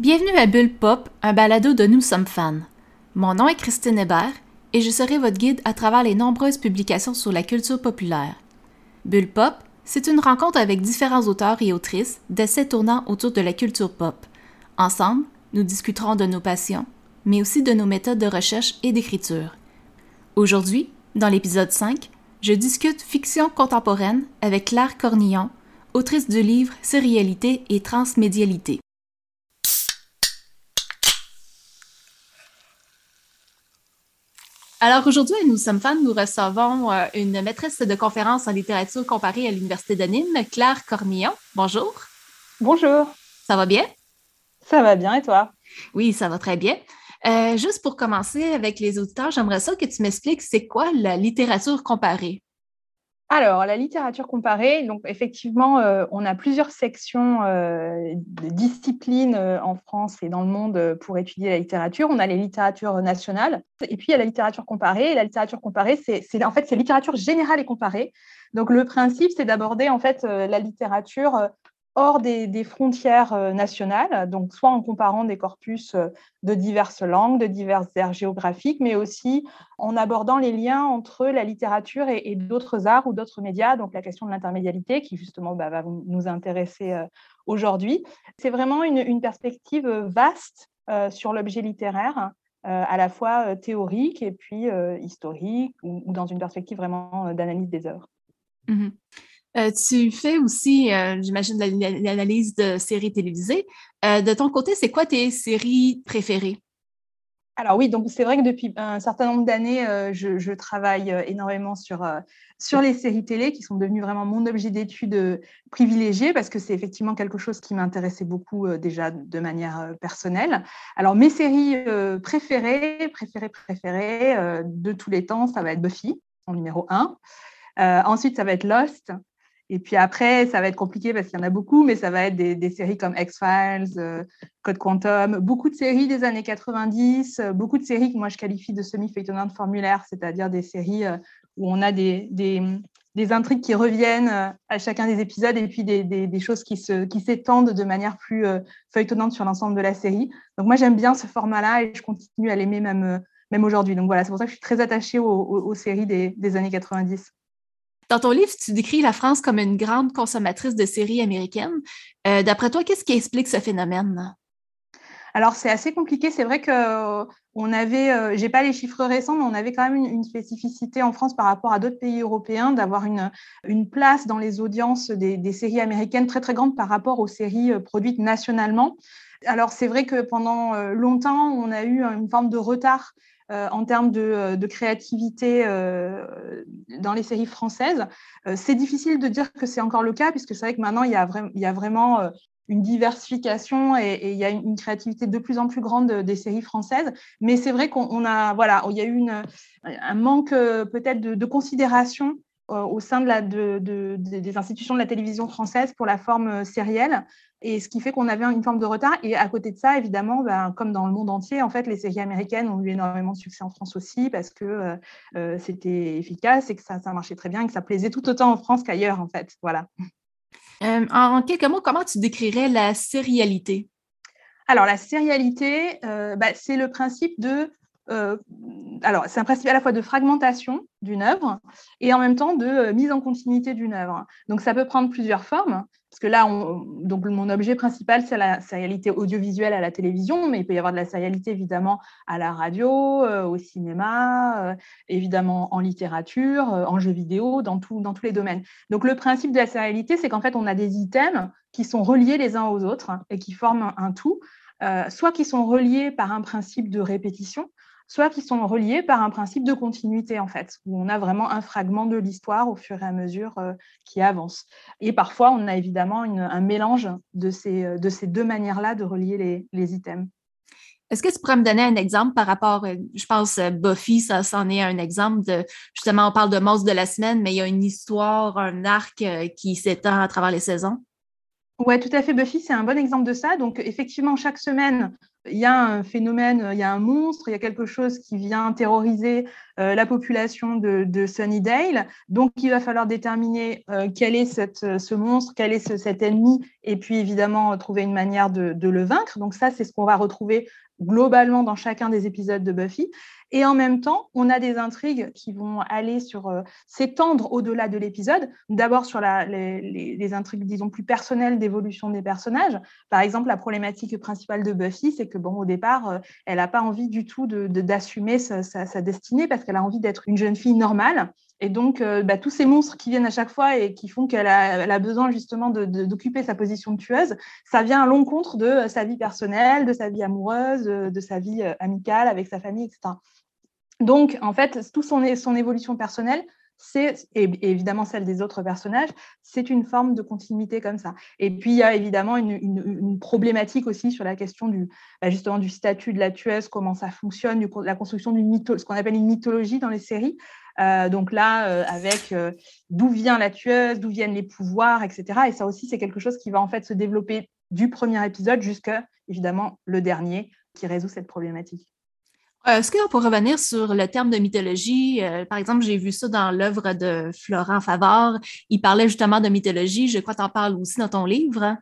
Bienvenue à Bulle Pop, un balado de Nous sommes fans. Mon nom est Christine Hébert et je serai votre guide à travers les nombreuses publications sur la culture populaire. Bulle Pop, c'est une rencontre avec différents auteurs et autrices d'essais tournant autour de la culture pop. Ensemble, nous discuterons de nos passions, mais aussi de nos méthodes de recherche et d'écriture. Aujourd'hui, dans l'épisode 5, je discute fiction contemporaine avec Claire Cornillon, autrice du livre Sérialité et transmédialité. Alors aujourd'hui, nous sommes fans, nous recevons euh, une maîtresse de conférence en littérature comparée à l'Université de Nîmes, Claire Cornillon. Bonjour. Bonjour. Ça va bien? Ça va bien et toi? Oui, ça va très bien. Euh, juste pour commencer avec les auditeurs, j'aimerais ça que tu m'expliques c'est quoi la littérature comparée? Alors, la littérature comparée, effectivement, euh, on a plusieurs sections euh, de disciplines euh, en France et dans le monde pour étudier la littérature. On a les littératures nationales et puis il y a la littérature comparée. la littérature comparée, c'est en fait c'est littérature générale et comparée. Donc le principe, c'est d'aborder en fait la littérature hors des, frontières euh, nationales, donc soit en comparant des corpus euh, de diverses langues, de diverses aires géographiques, mais aussi en abordant les liens entre la littérature et, d'autres arts ou d'autres médias, donc la question de l'intermédialité qui justement bah, va nous intéresser euh, aujourd'hui. C'est vraiment une, perspective vaste sur l'objet littéraire. à la fois théorique et puis historique, ou, dans une perspective vraiment d'analyse des œuvres. Mmh euh, tu fais aussi, euh, j'imagine, l'analyse de séries télévisées. Euh, de ton côté, c'est quoi tes séries préférées? Alors oui, donc c'est vrai que depuis un certain nombre d'années, je, travaille énormément sur, sur les séries télé qui sont devenues vraiment mon objet d'étude privilégié parce que c'est effectivement quelque chose qui m'intéressait beaucoup déjà de manière personnelle. Alors mes séries préférées, préférées, préférées de tous les temps, ça va être Buffy en numéro 1. ensuite, ça va être Lost. Et puis après, ça va être compliqué parce qu'il y en a beaucoup, mais ça va être des, séries comme X-Files, euh, Code Quantum, beaucoup de séries des années 90, euh, beaucoup de séries que moi je qualifie de semi-feuilletonnantes formulaires, c'est-à-dire des séries euh, où on a des, des, intrigues qui reviennent à chacun des épisodes et puis des, choses qui s'étendent qui de manière plus feuilletonnante sur l'ensemble de la série. Donc moi j'aime bien ce format-là et je continue à l'aimer même, même aujourd'hui. Donc voilà, c'est pour ça que je suis très attachée aux, aux séries des années 90. Dans ton livre, tu décris la France comme une grande consommatrice de séries américaines. Euh, d'après toi, qu'est-ce qui explique ce phénomène? Alors, c'est assez compliqué. C'est vrai que on avait, euh, j'ai pas les chiffres récents, mais on avait quand même une, spécificité en France par rapport à d'autres pays européens d'avoir une, place dans les audiences des, séries américaines très très grande par rapport aux séries euh, produites nationalement. Alors, c'est vrai que pendant longtemps, on a eu une forme de retard euh, en termes de, euh, créativité euh, dans les séries françaises. c'est difficile de dire que c'est encore le cas, puisque c'est vrai que maintenant, il y a, vraiment une diversification et, il y a une, créativité de plus en plus grande des séries françaises. Mais c'est vrai qu'on a, voilà, il y a eu un manque peut-être de, considération au sein de la, de, des institutions de la télévision française pour la forme sérielle et ce qui fait qu'on avait une forme de retard. Et à côté de ça, évidemment, ben, comme dans le monde entier, en fait, les séries américaines ont eu énormément de succès en France aussi parce que euh, euh, c'était efficace et que ça, ça marchait très bien et que ça plaisait tout autant en France qu'ailleurs, en fait. Voilà. Euh, en quelques mots, comment tu décrirais la sérialité? Alors, la sérialité, ben, c'est le principe de alors, c'est un principe à la fois de fragmentation d'une œuvre et en même temps de mise en continuité d'une œuvre. Donc, ça peut prendre plusieurs formes. Parce que là, donc mon objet principal, c'est la sérialité audiovisuelle à la télévision, mais il peut y avoir de la sérialité évidemment à la radio, euh, au cinéma, euh, évidemment en littérature, euh, en jeux vidéo, dans, dans tous les domaines. Donc le principe de la sérialité, c'est qu'en fait, on a des items qui sont reliés les uns aux autres et qui forment un tout, soit qui sont reliés par un principe de répétition, soit qui sont reliés par un principe de continuité, en fait, où on a vraiment un fragment de l'histoire au fur et à mesure euh, qui avance. Et parfois, on a évidemment un mélange de ces, euh, de ces deux manières-là de relier les, items. Est-ce que tu pourrais me donner un exemple par rapport, euh, je pense, Buffy, ça, c'en est un exemple de, justement, on parle de monstre de la semaine, mais il y a une histoire, un arc qui s'étend à travers les saisons? Oui, tout à fait. Buffy, c'est un bon exemple de ça. Donc, effectivement, chaque semaine, il y a un phénomène, il y a un monstre, il y a quelque chose qui vient terroriser euh, la population de, Sunnydale. Donc, il va falloir déterminer euh, quel est ce monstre, quel est cet ennemi, et puis évidemment trouver une manière de le vaincre. Donc, ça, c'est ce qu'on va retrouver globalement dans chacun des épisodes de Buffy. Et en même temps, on a des intrigues qui vont aller sur euh, s'étendre au-delà de l'épisode. D'abord sur les, intrigues, disons, plus personnelles d'évolution des personnages. Par exemple, la problématique principale de Buffy, c'est que bon, au départ, euh, elle n'a pas envie du tout d'assumer sa, destinée parce qu'elle a envie d'être une jeune fille normale. Et donc, euh, bah, tous ces monstres qui viennent à chaque fois et qui font qu'elle a, besoin justement d'occuper sa position de tueuse, ça vient à l'encontre de sa vie personnelle, de sa vie amoureuse, de sa vie amicale avec sa famille, etc. Donc, en fait, toute son, évolution personnelle, c'est, et évidemment celle des autres personnages, c'est une forme de continuité comme ça. Et puis, il y a évidemment une, problématique aussi sur la question du, bah, du statut de la tueuse, comment ça fonctionne, la construction d'une mythologie, ce qu'on appelle une mythologie dans les séries. Euh, donc là, euh, avec euh, d'où vient la tueuse, d'où viennent les pouvoirs, etc. Et ça aussi, c'est quelque chose qui va en fait se développer du premier épisode jusqu'à, évidemment, le dernier qui résout cette problématique. Euh, est-ce qu'on peut revenir sur le terme de mythologie? Euh, par exemple, j'ai vu ça dans l'œuvre de Florent Favard. Il parlait justement de mythologie. Je crois que tu en parles aussi dans ton livre.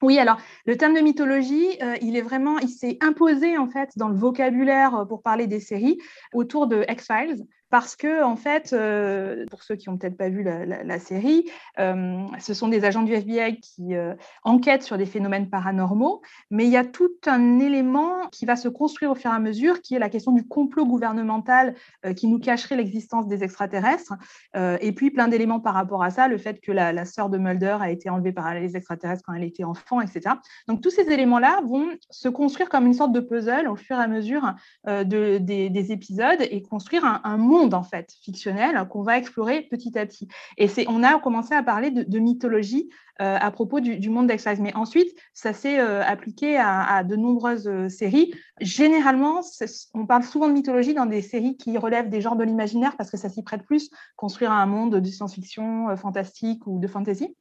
Oui, alors le terme de mythologie, euh, il est vraiment, il s'est imposé en fait dans le vocabulaire pour parler des séries autour de X-Files parce que, en fait, euh, pour ceux qui n'ont peut-être pas vu la, série, euh, ce sont des agents du FBI qui euh, enquêtent sur des phénomènes paranormaux, mais il y a tout un élément qui va se construire au fur et à mesure, qui est la question du complot gouvernemental qui nous cacherait l'existence des extraterrestres, et puis plein d'éléments par rapport à ça, le fait que la, sœur de Mulder a été enlevée par les extraterrestres quand elle était enfant, etc. Donc tous ces éléments-là vont se construire comme une sorte de puzzle au fur et à mesure de, des, épisodes et construire un monde en fait fictionnel qu'on va explorer petit à petit. Et c'est, on a commencé à parler de, mythologie euh, à propos du, monde d'X-Files. Mais ensuite, ça s'est euh, appliqué à, de nombreuses euh, séries. Généralement, on parle souvent de mythologie dans des séries qui relèvent des genres de l'imaginaire parce que ça s'y prête plus, construire un monde de science-fiction fantastique ou de fantasy.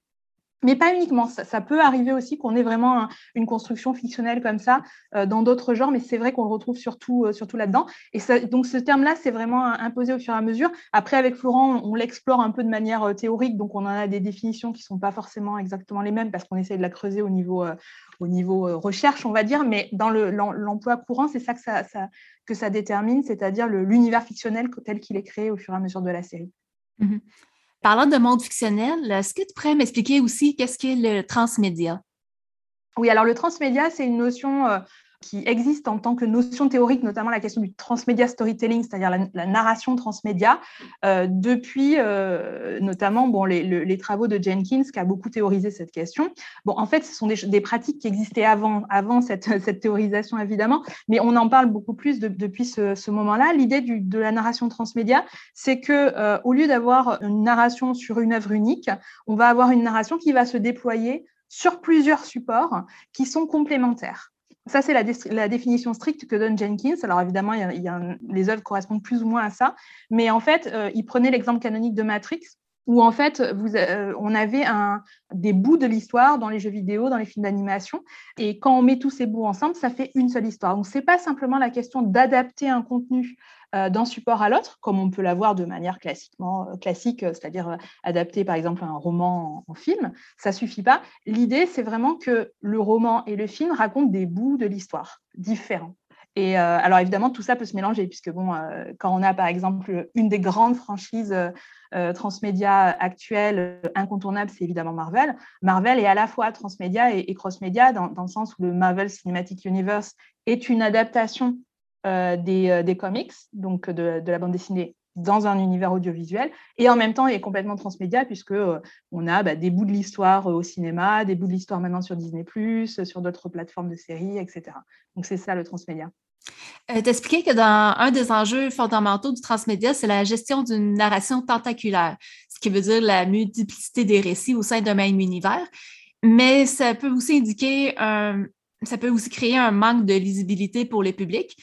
Mais pas uniquement, ça, peut arriver aussi qu'on ait vraiment une construction fictionnelle comme ça euh, dans d'autres genres, mais c'est vrai qu'on le retrouve surtout, euh, surtout là-dedans. Et donc ce terme-là, c'est vraiment imposé au fur et à mesure. Après, avec Florent, on, l'explore un peu de manière euh, théorique, donc on en a des définitions qui ne sont pas forcément exactement les mêmes parce qu'on essaie de la creuser au niveau, au niveau recherche, on va dire, mais dans l'emploi courant, c'est ça que ça, détermine, c'est-à-dire l'univers fictionnel tel qu'il est créé au fur et à mesure de la série. Mmh Parlant de monde fictionnel, est-ce que tu pourrais m'expliquer aussi qu'est-ce qu'est le transmédia? Oui, alors le transmédia, c'est une notion euh, qui existe en tant que notion théorique, notamment la question du transmédia storytelling, c'est-à-dire la, narration transmédia, euh, depuis euh, notamment bon, les, travaux de Jenkins, qui a beaucoup théorisé cette question. Bon, en fait, ce sont des, pratiques qui existaient avant, avant cette, cette, théorisation, évidemment, mais on en parle beaucoup plus depuis ce, moment-là. L'idée de la narration transmédia, c'est que euh, au lieu d'avoir une narration sur une œuvre unique, on va avoir une narration qui va se déployer sur plusieurs supports qui sont complémentaires. Ça, c'est la, définition stricte que donne Jenkins. Alors évidemment, les œuvres correspondent plus ou moins à ça, mais en fait, euh, il prenait l'exemple canonique de Matrix, où en fait, euh, on avait des bouts de l'histoire dans les jeux vidéo, dans les films d'animation, et quand on met tous ces bouts ensemble, ça fait une seule histoire. Donc, ce n'est pas simplement la question d'adapter un contenu d'un support à l'autre, comme on peut l'avoir de manière classiquement, euh, classique, euh, c'est-à-dire adapter par exemple un roman en, film, ça suffit pas. L'idée, c'est vraiment que le roman et le film racontent des bouts de l'histoire différents. Et alors évidemment, tout ça peut se mélanger, puisque bon, quand on a par exemple une des grandes franchises transmédia actuelles incontournables, c'est évidemment Marvel. Marvel est à la fois transmédia et, crossmédia, dans, dans, le sens où le Marvel Cinematic Universe est une adaptation euh, euh, des, comics, donc de, la bande dessinée dans un univers audiovisuel et en même temps il est complètement transmédia puisque euh, on a bah, des bouts de l'histoire au cinéma, des bouts de l'histoire maintenant sur Disney+, sur d'autres plateformes de séries, etc. Donc c'est ça le transmédia. Euh, T'expliquer que dans un des enjeux fondamentaux du transmédia, c'est la gestion d'une narration tentaculaire, ce qui veut dire la multiplicité des récits au sein d'un même univers. Mais ça peut aussi indiquer ça peut aussi créer un manque de lisibilité pour les publics.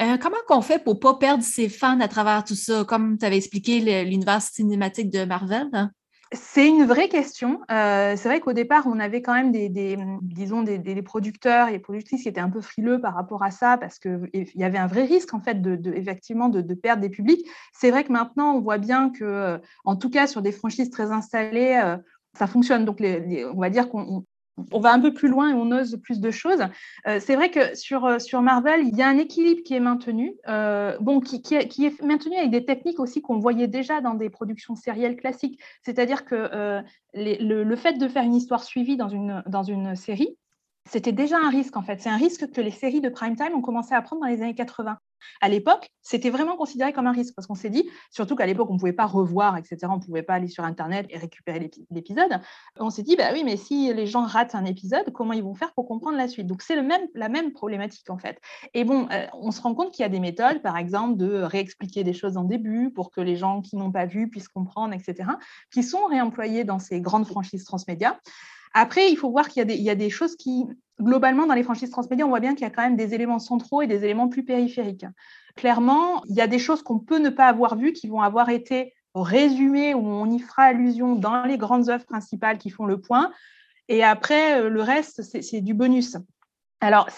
Euh, comment qu'on fait pour pas perdre ses fans à travers tout ça, comme tu avais expliqué l'univers cinématique de Marvel? Hein? c'est une vraie question. Euh, c'est vrai qu'au départ, on avait quand même des, disons des, producteurs et productrices qui étaient un peu frileux par rapport à ça parce qu'il y avait un vrai risque en fait de, effectivement de, perdre des publics. C'est vrai que maintenant, on voit bien que, en tout cas, sur des franchises très installées, euh, ça fonctionne. Donc, on va dire qu'on on va un peu plus loin et on ose plus de choses. Euh, c'est vrai que sur, euh, sur Marvel, il y a un équilibre qui est maintenu, euh, bon, qui, est, maintenu avec des techniques aussi qu'on voyait déjà dans des productions sérielles classiques. C'est-à-dire que le, le, fait de faire une histoire suivie dans une, dans une série, c'était déjà un risque en fait. C'est un risque que les séries de prime time ont commencé à prendre dans les années 80. À l'époque, c'était vraiment considéré comme un risque parce qu'on s'est dit, surtout qu'à l'époque, on ne pouvait pas revoir, etc. On ne pouvait pas aller sur Internet et récupérer l'épisode. On s'est dit, bah oui, mais si les gens ratent un épisode, comment ils vont faire pour comprendre la suite? Donc, c'est même, la même problématique en fait. Et bon, euh, on se rend compte qu'il y a des méthodes, par exemple, de réexpliquer des choses en début pour que les gens qui n'ont pas vu puissent comprendre, etc., qui sont réemployées dans ces grandes franchises transmédia. Après, il faut voir qu'il y, a des choses qui, globalement, dans les franchises transmédia, on voit bien qu'il y a quand même des éléments centraux et des éléments plus périphériques. Clairement, il y a des choses qu'on peut ne pas avoir vues qui vont avoir été résumées ou on y fera allusion dans les grandes œuvres principales qui font le point. Et après, euh, le reste, c'est du bonus. Alors,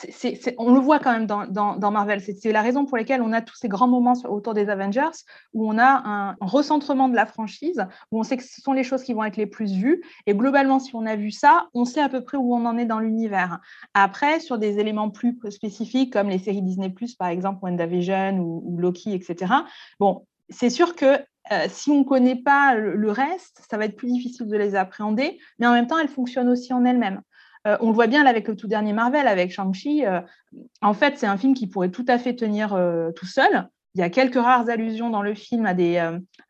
on le voit quand même dans, Marvel. C'est la raison pour laquelle on a tous ces grands moments autour des Avengers où on a un, recentrement de la franchise, où on sait que ce sont les choses qui vont être les plus vues. Et globalement, si on a vu ça, on sait à peu près où on en est dans l'univers. Après, sur des éléments plus spécifiques comme les séries Disney, par exemple, WandaVision ou, ou Loki, etc., bon, c'est sûr que euh, si on ne connaît pas le, reste, ça va être plus difficile de les appréhender, mais en même temps, elles fonctionnent aussi en elles-mêmes. Euh, on le voit bien avec le tout dernier Marvel, avec Shang-Chi. Euh, en fait, c'est un film qui pourrait tout à fait tenir euh, tout seul. Il y a quelques rares allusions dans le film à des,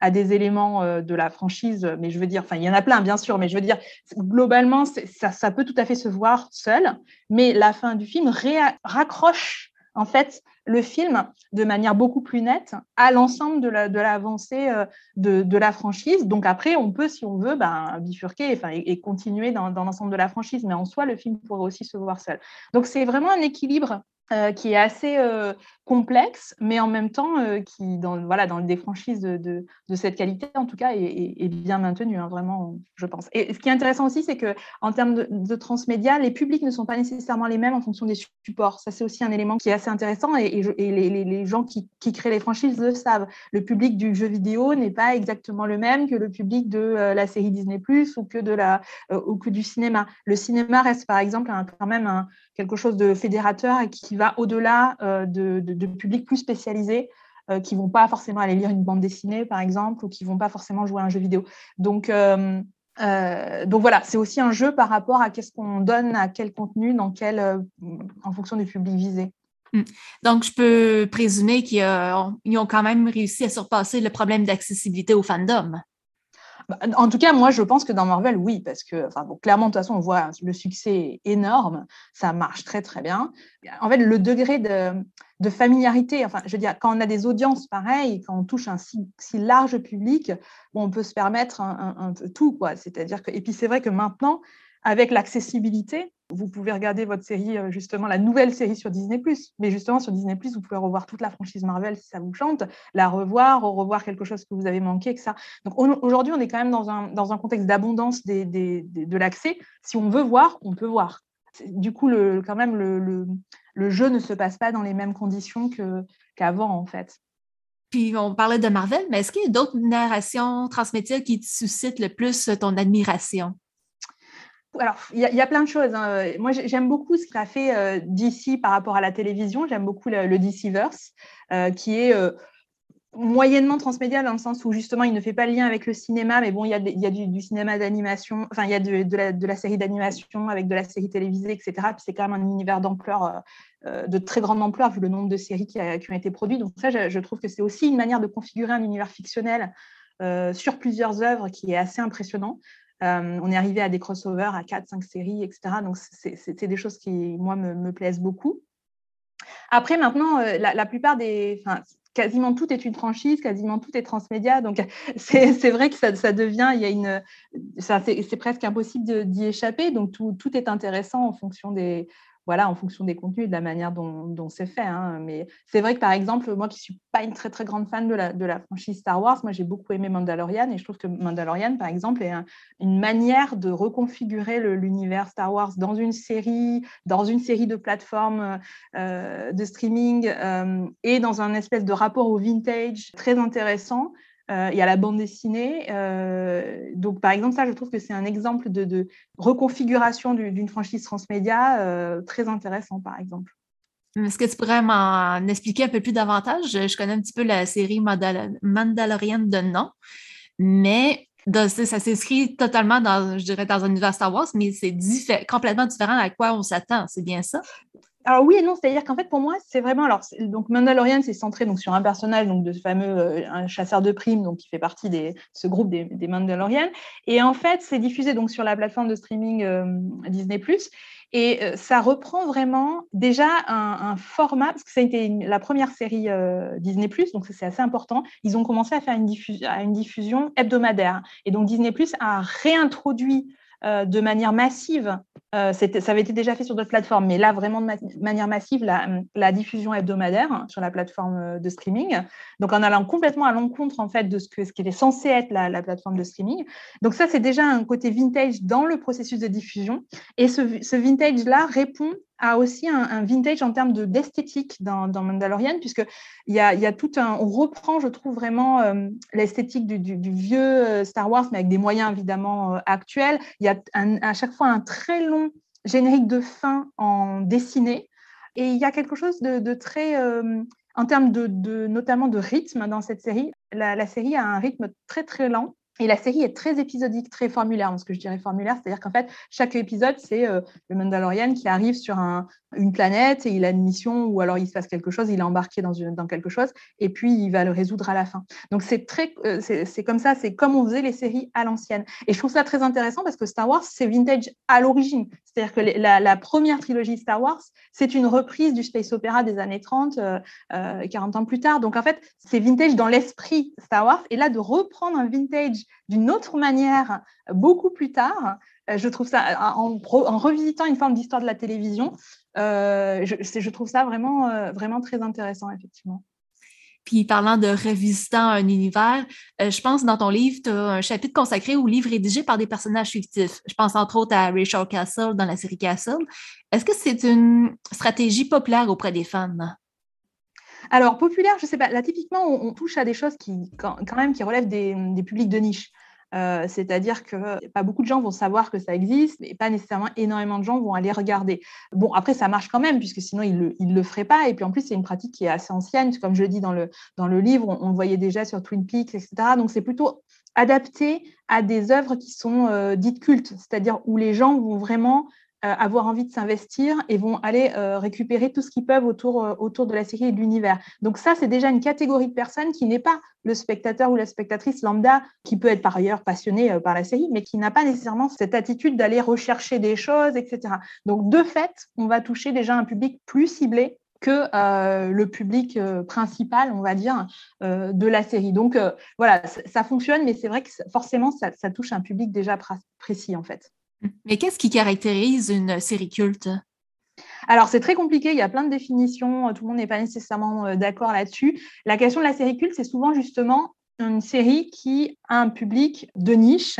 à des éléments de la franchise, mais je veux dire, enfin, il y en a plein, bien sûr, mais je veux dire, globalement, ça, ça, peut tout à fait se voir seul, mais la fin du film raccroche en fait le film de manière beaucoup plus nette à l'ensemble de l'avancée euh, de, la franchise. Donc après, on peut, si on veut, ben, bifurquer et, continuer dans, dans l'ensemble de la franchise, mais en soi, le film pourrait aussi se voir seul. Donc c'est vraiment un équilibre euh, qui est assez euh, complexe, mais en même temps euh, qui, dans, voilà, dans des franchises de, de, cette qualité, en tout cas, est, bien maintenu, hein, vraiment, je pense. Et ce qui est intéressant aussi, c'est que en termes de, transmédia, les publics ne sont pas nécessairement les mêmes en fonction des supports. Ça, c'est aussi un élément qui est assez intéressant, et, et les, les, gens qui, qui, créent les franchises le savent. Le public du jeu vidéo n'est pas exactement le même que le public de la série Disney+ ou que de la ou que du cinéma. Le cinéma reste, par exemple, quand même un, quelque chose de fédérateur et qui va au-delà euh, de, de, publics plus spécialisés euh, qui ne vont pas forcément aller lire une bande dessinée, par exemple, ou qui ne vont pas forcément jouer à un jeu vidéo. Donc, euh, donc voilà, c'est aussi un jeu par rapport à qu'est-ce qu'on donne à quel contenu, dans quel, en fonction du public visé. Hmm. Donc, je peux présumer qu'ils ont quand même réussi à surpasser le problème d'accessibilité au fandom. Bah, en tout cas, moi, je pense que dans Marvel, oui, parce que, enfin, clairement, de toute façon, on voit le succès énorme, ça marche très, très bien. En fait, le degré de, familiarité, enfin, je veux dire, quand on a des audiences pareilles, quand on touche un si, large public, on peut se permettre un, peu tout, quoi. C'est-à-dire que, et puis c'est vrai que maintenant, avec l'accessibilité, vous pouvez regarder votre série, euh, justement, la nouvelle série sur Disney. Mais justement, sur Disney, vous pouvez revoir toute la franchise Marvel si ça vous chante, la revoir, revoir quelque chose que vous avez manqué, ça. Donc aujourd'hui, on est quand même dans un, dans un contexte d'abondance de l'accès. Si on veut voir, on peut voir. Du coup, quand même, le, le, jeu ne se passe pas dans les mêmes conditions qu'avant, en fait. Puis on parlait de Marvel, mais est-ce qu'il y a d'autres narrations transmédia qui te suscitent le plus ton admiration? Alors, il y, a plein de choses. Hein. Moi, j'aime beaucoup ce qu'a fait euh, DC par rapport à la télévision. J'aime beaucoup le, le DCverse, euh, qui est euh, moyennement transmédia dans le sens où justement, il ne fait pas le lien avec le cinéma, mais bon, il y a, a du, cinéma d'animation, enfin, il y a de, la, série d'animation avec de la série télévisée, etc. Puis c'est quand même un univers d'ampleur, de très grande ampleur, vu le nombre de séries qui, qui ont été produites. Donc ça, je trouve que c'est aussi une manière de configurer un univers fictionnel sur plusieurs œuvres qui est assez impressionnant. Euh, on est arrivé à des crossovers, à 4-5 séries, etc. Donc, c'est des choses qui, moi, me, plaisent beaucoup. Après, maintenant, euh, la, plupart des. Quasiment tout est une franchise, quasiment tout est transmédia. Donc, c'est vrai que ça, devient. Il y a une. C'est presque impossible d'y échapper. Donc, tout, est intéressant en fonction des, voilà, en fonction des contenus et de la manière dont, c'est fait. Hein. Mais c'est vrai que, par exemple, moi qui ne suis pas une très, très grande fan de la, de la franchise Star Wars, moi, j'ai beaucoup aimé Mandalorian et je trouve que Mandalorian, par exemple, est une manière de reconfigurer l'univers Star Wars dans une série, dans une série de plateformes euh, de streaming euh, et dans un espèce de rapport au vintage très intéressant. Euh, il y a la bande dessinée. Euh, donc, par exemple, ça, je trouve que c'est un exemple de, reconfiguration d'une franchise transmédia euh, très intéressant, par exemple. Est-ce que tu pourrais m'en expliquer un peu plus davantage? Je connais un petit peu la série Mandalorian de nom, mais ça s'inscrit totalement dans, je dirais, dans un univers Star Wars, mais c'est complètement différent à quoi on s'attend. C'est bien ça? Alors oui et non, c'est-à-dire qu'en fait pour moi c'est vraiment alors donc Mandalorian c'est centré donc sur un personnage donc de ce fameux euh, un chasseur de primes donc qui fait partie de ce groupe des, des Mandalorians et en fait c'est diffusé donc sur la plateforme de streaming euh, Disney et euh, ça reprend vraiment déjà un, format parce que ça a été la première série Disney donc c'est assez important. Ils ont commencé à faire une diffusion hebdomadaire. Et donc Disney a réintroduit euh, de manière massive. Euh, ça avait été déjà fait sur d'autres plateformes, mais là, vraiment de manière massive, la, diffusion hebdomadaire sur la plateforme euh, de streaming. Donc, en allant complètement à l'encontre, en fait, de ce, que, ce qui censé être la, plateforme de streaming. Donc, ça, c'est déjà un côté vintage dans le processus de diffusion. Et ce, ce vintage-là répond a aussi un, vintage en termes d'esthétique dans, dans, Mandalorian, puisqu'il y a, y a tout un. Reprend, je trouve, vraiment euh, l'esthétique du, vieux euh, Star Wars, mais avec des moyens évidemment euh, actuels. Il y a à chaque fois un très long générique de fin en dessiné. Et il y a quelque chose de, très. en termes de, notamment de rythme dans cette série, la série a un rythme très très lent et la série est très épisodique, très formulaire. Ce que je dirais formulaire, c'est-à-dire qu'en fait, chaque épisode, c'est euh, le Mandalorian qui arrive sur une planète et il a une mission ou alors il se passe quelque chose, il est embarqué dans, quelque chose et puis il va le résoudre à la fin. Donc c'est très, euh, c'est comme ça, c'est comme on faisait les séries à l'ancienne. Et je trouve ça très intéressant parce que Star Wars, c'est vintage à l'origine. C'est-à-dire que la, première trilogie Star Wars, c'est une reprise du space opéra des années 30, 40 euh, ans plus tard. Donc en fait, c'est vintage dans l'esprit Star Wars. Et là, de reprendre un vintage d'une autre manière beaucoup plus tard. Euh, je trouve ça, en, revisitant une forme d'histoire de la télévision, euh, je, trouve ça vraiment, euh, vraiment très intéressant, effectivement. Puis parlant de revisitant un univers, je pense dans ton livre, tu as un chapitre consacré aux livres rédigés par des personnages fictifs. Je pense entre autres à Rachel Castle dans la série Castle. Est-ce que c'est une stratégie populaire auprès des fans? Alors, populaire, je ne sais pas. Là, typiquement, on, touche à des choses qui, quand, même, qui relèvent des, publics de niche. Euh, c'est-à-dire que pas beaucoup de gens vont savoir que ça existe, mais pas nécessairement énormément de gens vont aller regarder. Bon, après, ça marche quand même, puisque sinon, ils ne le, le feraient pas. Et puis, en plus, c'est une pratique qui est assez ancienne. Comme je le dis dans le, dans le livre, on, le voyait déjà sur Twin Peaks, etc. Donc, c'est plutôt adapté à des œuvres qui sont euh, dites cultes, c'est-à-dire où les gens vont vraiment avoir envie de s'investir et vont aller euh, récupérer tout ce qu'ils peuvent autour, euh, autour de la série et de l'univers. Donc ça, c'est déjà une catégorie de personnes qui n'est pas le spectateur ou la spectatrice lambda, qui peut être par ailleurs passionné par la série, mais qui n'a pas nécessairement cette attitude d'aller rechercher des choses, etc. Donc de fait, on va toucher déjà un public plus ciblé que le public principal, on va dire, de la série. Donc voilà, ça, fonctionne, mais c'est vrai que forcément, ça, touche un public déjà précis, en fait. Mais qu'est-ce qui caractérise une série culte? Alors, c'est très compliqué, il y a plein de définitions, tout le monde n'est pas nécessairement euh, d'accord là-dessus. La question de la série culte, c'est souvent justement une série qui a un public de niche,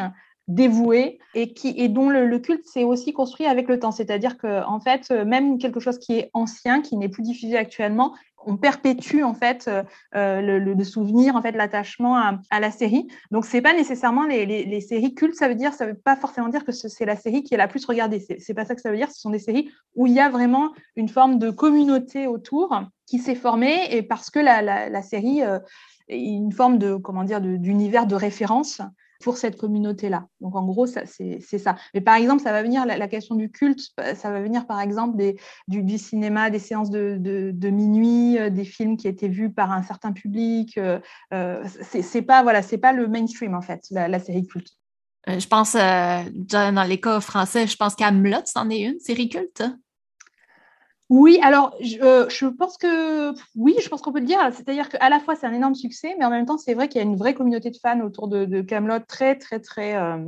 dévoué et qui et dont le, culte s'est aussi construit avec le temps. C'est-à-dire que en fait, même quelque chose qui est ancien, qui n'est plus diffusé actuellement, on perpétue en fait euh, euh, le, souvenir, en fait l'attachement à, la série. Donc c'est pas nécessairement les, séries cultes. Ça veut dire, ça veut pas forcément dire que c'est la série qui est la plus regardée. C'est pas ça que ça veut dire. Ce sont des séries où il y a vraiment une forme de communauté autour qui s'est formée et parce que la, série euh, est une forme de comment dire d'univers de référence pour cette communauté-là. Donc en gros, c'est ça. Mais par exemple, ça va venir, la, question du culte, euh, ça va venir par exemple du, cinéma, des séances de, minuit, euh, des films qui étaient vus par un certain public. Euh, c'est pas, voilà, pas le mainstream en fait, la, série culte. Je pense, dans les cas français, je pense qu'Amelot, c'en est une, série culte. Oui, alors euh, je, pense que oui, je pense qu'on peut le dire. C'est-à-dire qu'à la fois c'est un énorme succès, mais en même temps c'est vrai qu'il y a une vraie communauté de fans autour de, Camelot très très très euh,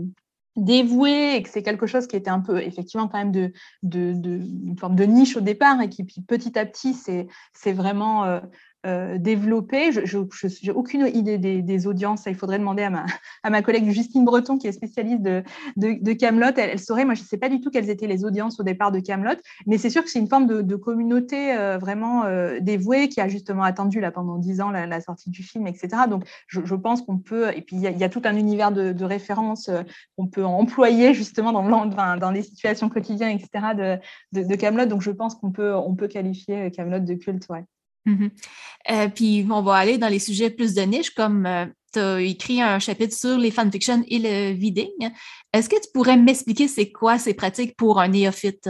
dévoué et que c'est quelque chose qui était un peu effectivement quand même de, une forme de niche au départ et qui petit à petit c'est vraiment euh, euh, développé. Je n'ai aucune idée des, audiences. Il faudrait demander à ma, à ma collègue Justine Breton, qui est spécialiste de, de, Camelot. Elle, saurait. Moi, je ne sais pas du tout quelles étaient les audiences au départ de Camelot, mais c'est sûr que c'est une forme de, communauté euh, vraiment euh, dévouée qui a justement attendu là pendant dix ans la, sortie du film, etc. Donc, je, pense qu'on peut. Et puis, il y, a tout un univers de, de références qu'on peut employer justement dans, dans, dans les situations quotidiennes, etc. de Camelot. Donc, je pense qu'on peut, on peut qualifier Camelot de culte. Ouais. Mhm. Euh, puis on va aller dans les sujets plus de niche, comme euh, tu as écrit un chapitre sur les fanfictions et le viding. Est-ce que tu pourrais m'expliquer c'est quoi ces pratiques pour un néophyte?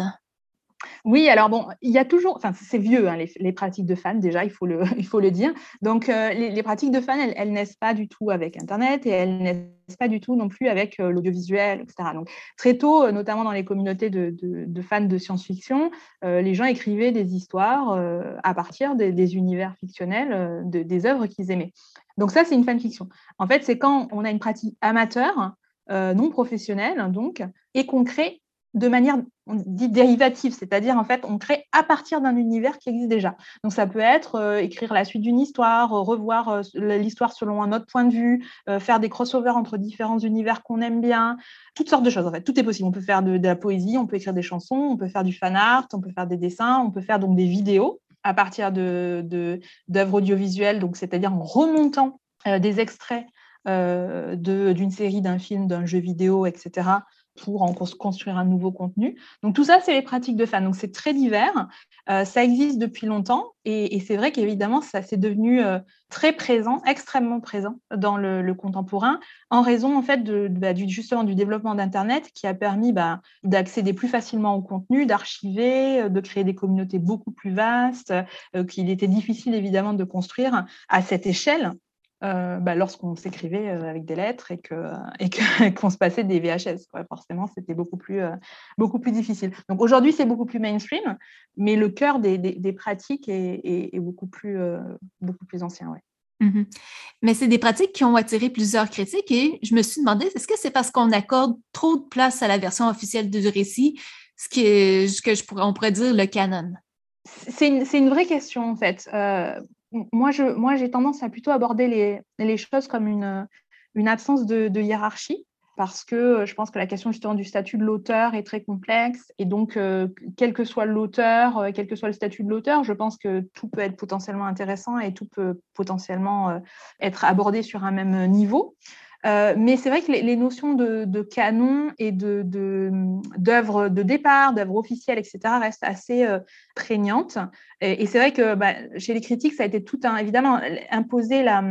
Oui, alors bon, il y a toujours, enfin c'est vieux, hein, les, pratiques de fans déjà, il faut le, dire. Donc euh, les, pratiques de fans, elles, elles naissent pas du tout avec Internet et elles naissent pas du tout non plus avec euh, l'audiovisuel, etc. Donc très tôt, euh, notamment dans les communautés de, de, fans de science-fiction, les gens écrivaient des histoires à partir des, univers fictionnels, des œuvres qu'ils aimaient. Donc ça, c'est une fanfiction. En fait, c'est quand on a une pratique amateur, non professionnelle, donc, et qu'on crée de manière dérivative, c'est-à-dire en fait on crée à partir d'un univers qui existe déjà. Donc ça peut être euh, écrire la suite d'une histoire, euh, revoir euh, l'histoire selon un autre point de vue, faire des crossovers entre différents univers qu'on aime bien, toutes sortes de choses en fait. Tout est possible. On peut faire de, la poésie, on peut écrire des chansons, on peut faire du fan art, on peut faire des dessins, on peut faire donc des vidéos à partir d'œuvres audiovisuelles, c'est-à-dire en remontant des extraits d'une série, d'un film, d'un jeu vidéo, etc pour en construire un nouveau contenu. Donc tout ça, c'est les pratiques de fans. Donc c'est très divers. Euh, ça existe depuis longtemps et, c'est vrai qu'évidemment, ça s'est devenu euh, très présent, extrêmement présent dans le, contemporain, en raison en fait bah, du, justement du développement d'Internet qui a permis bah, d'accéder plus facilement au contenu, d'archiver, euh, de créer des communautés beaucoup plus vastes, qu'il était difficile évidemment de construire à cette échelle euh, bah, lorsqu'on s'écrivait euh, avec des lettres et que et qu'on se passait des VHS. Forcément, c'était beaucoup plus euh, beaucoup plus difficile. Donc aujourd'hui, c'est beaucoup plus mainstream, mais le cœur des, des, pratiques est, est, beaucoup plus beaucoup plus ancien. Ouais. Mmh mais c'est des pratiques qui ont attiré plusieurs critiques et je me suis demandé, est-ce que c'est parce qu'on accorde trop de place à la version officielle du récit, ce, qui est, ce que je pourrais, on pourrait dire le canon? C'est une, une, vraie question en fait moi, j'ai tendance à plutôt aborder les, choses comme une, absence de, de, hiérarchie, parce que euh, je pense que la question justement du statut de l'auteur est très complexe, et donc, euh, quel que soit l'auteur, euh, quel que soit le statut de l'auteur, je pense que tout peut être potentiellement intéressant et tout peut potentiellement être abordé sur un même niveau. Euh, mais c'est vrai que les, notions de, canon et de, de, départ, d'œuvres officielles, etc., restent assez euh, prégnantes. Et, c'est vrai que bah, chez les critiques, ça a été tout un, évidemment, imposer la,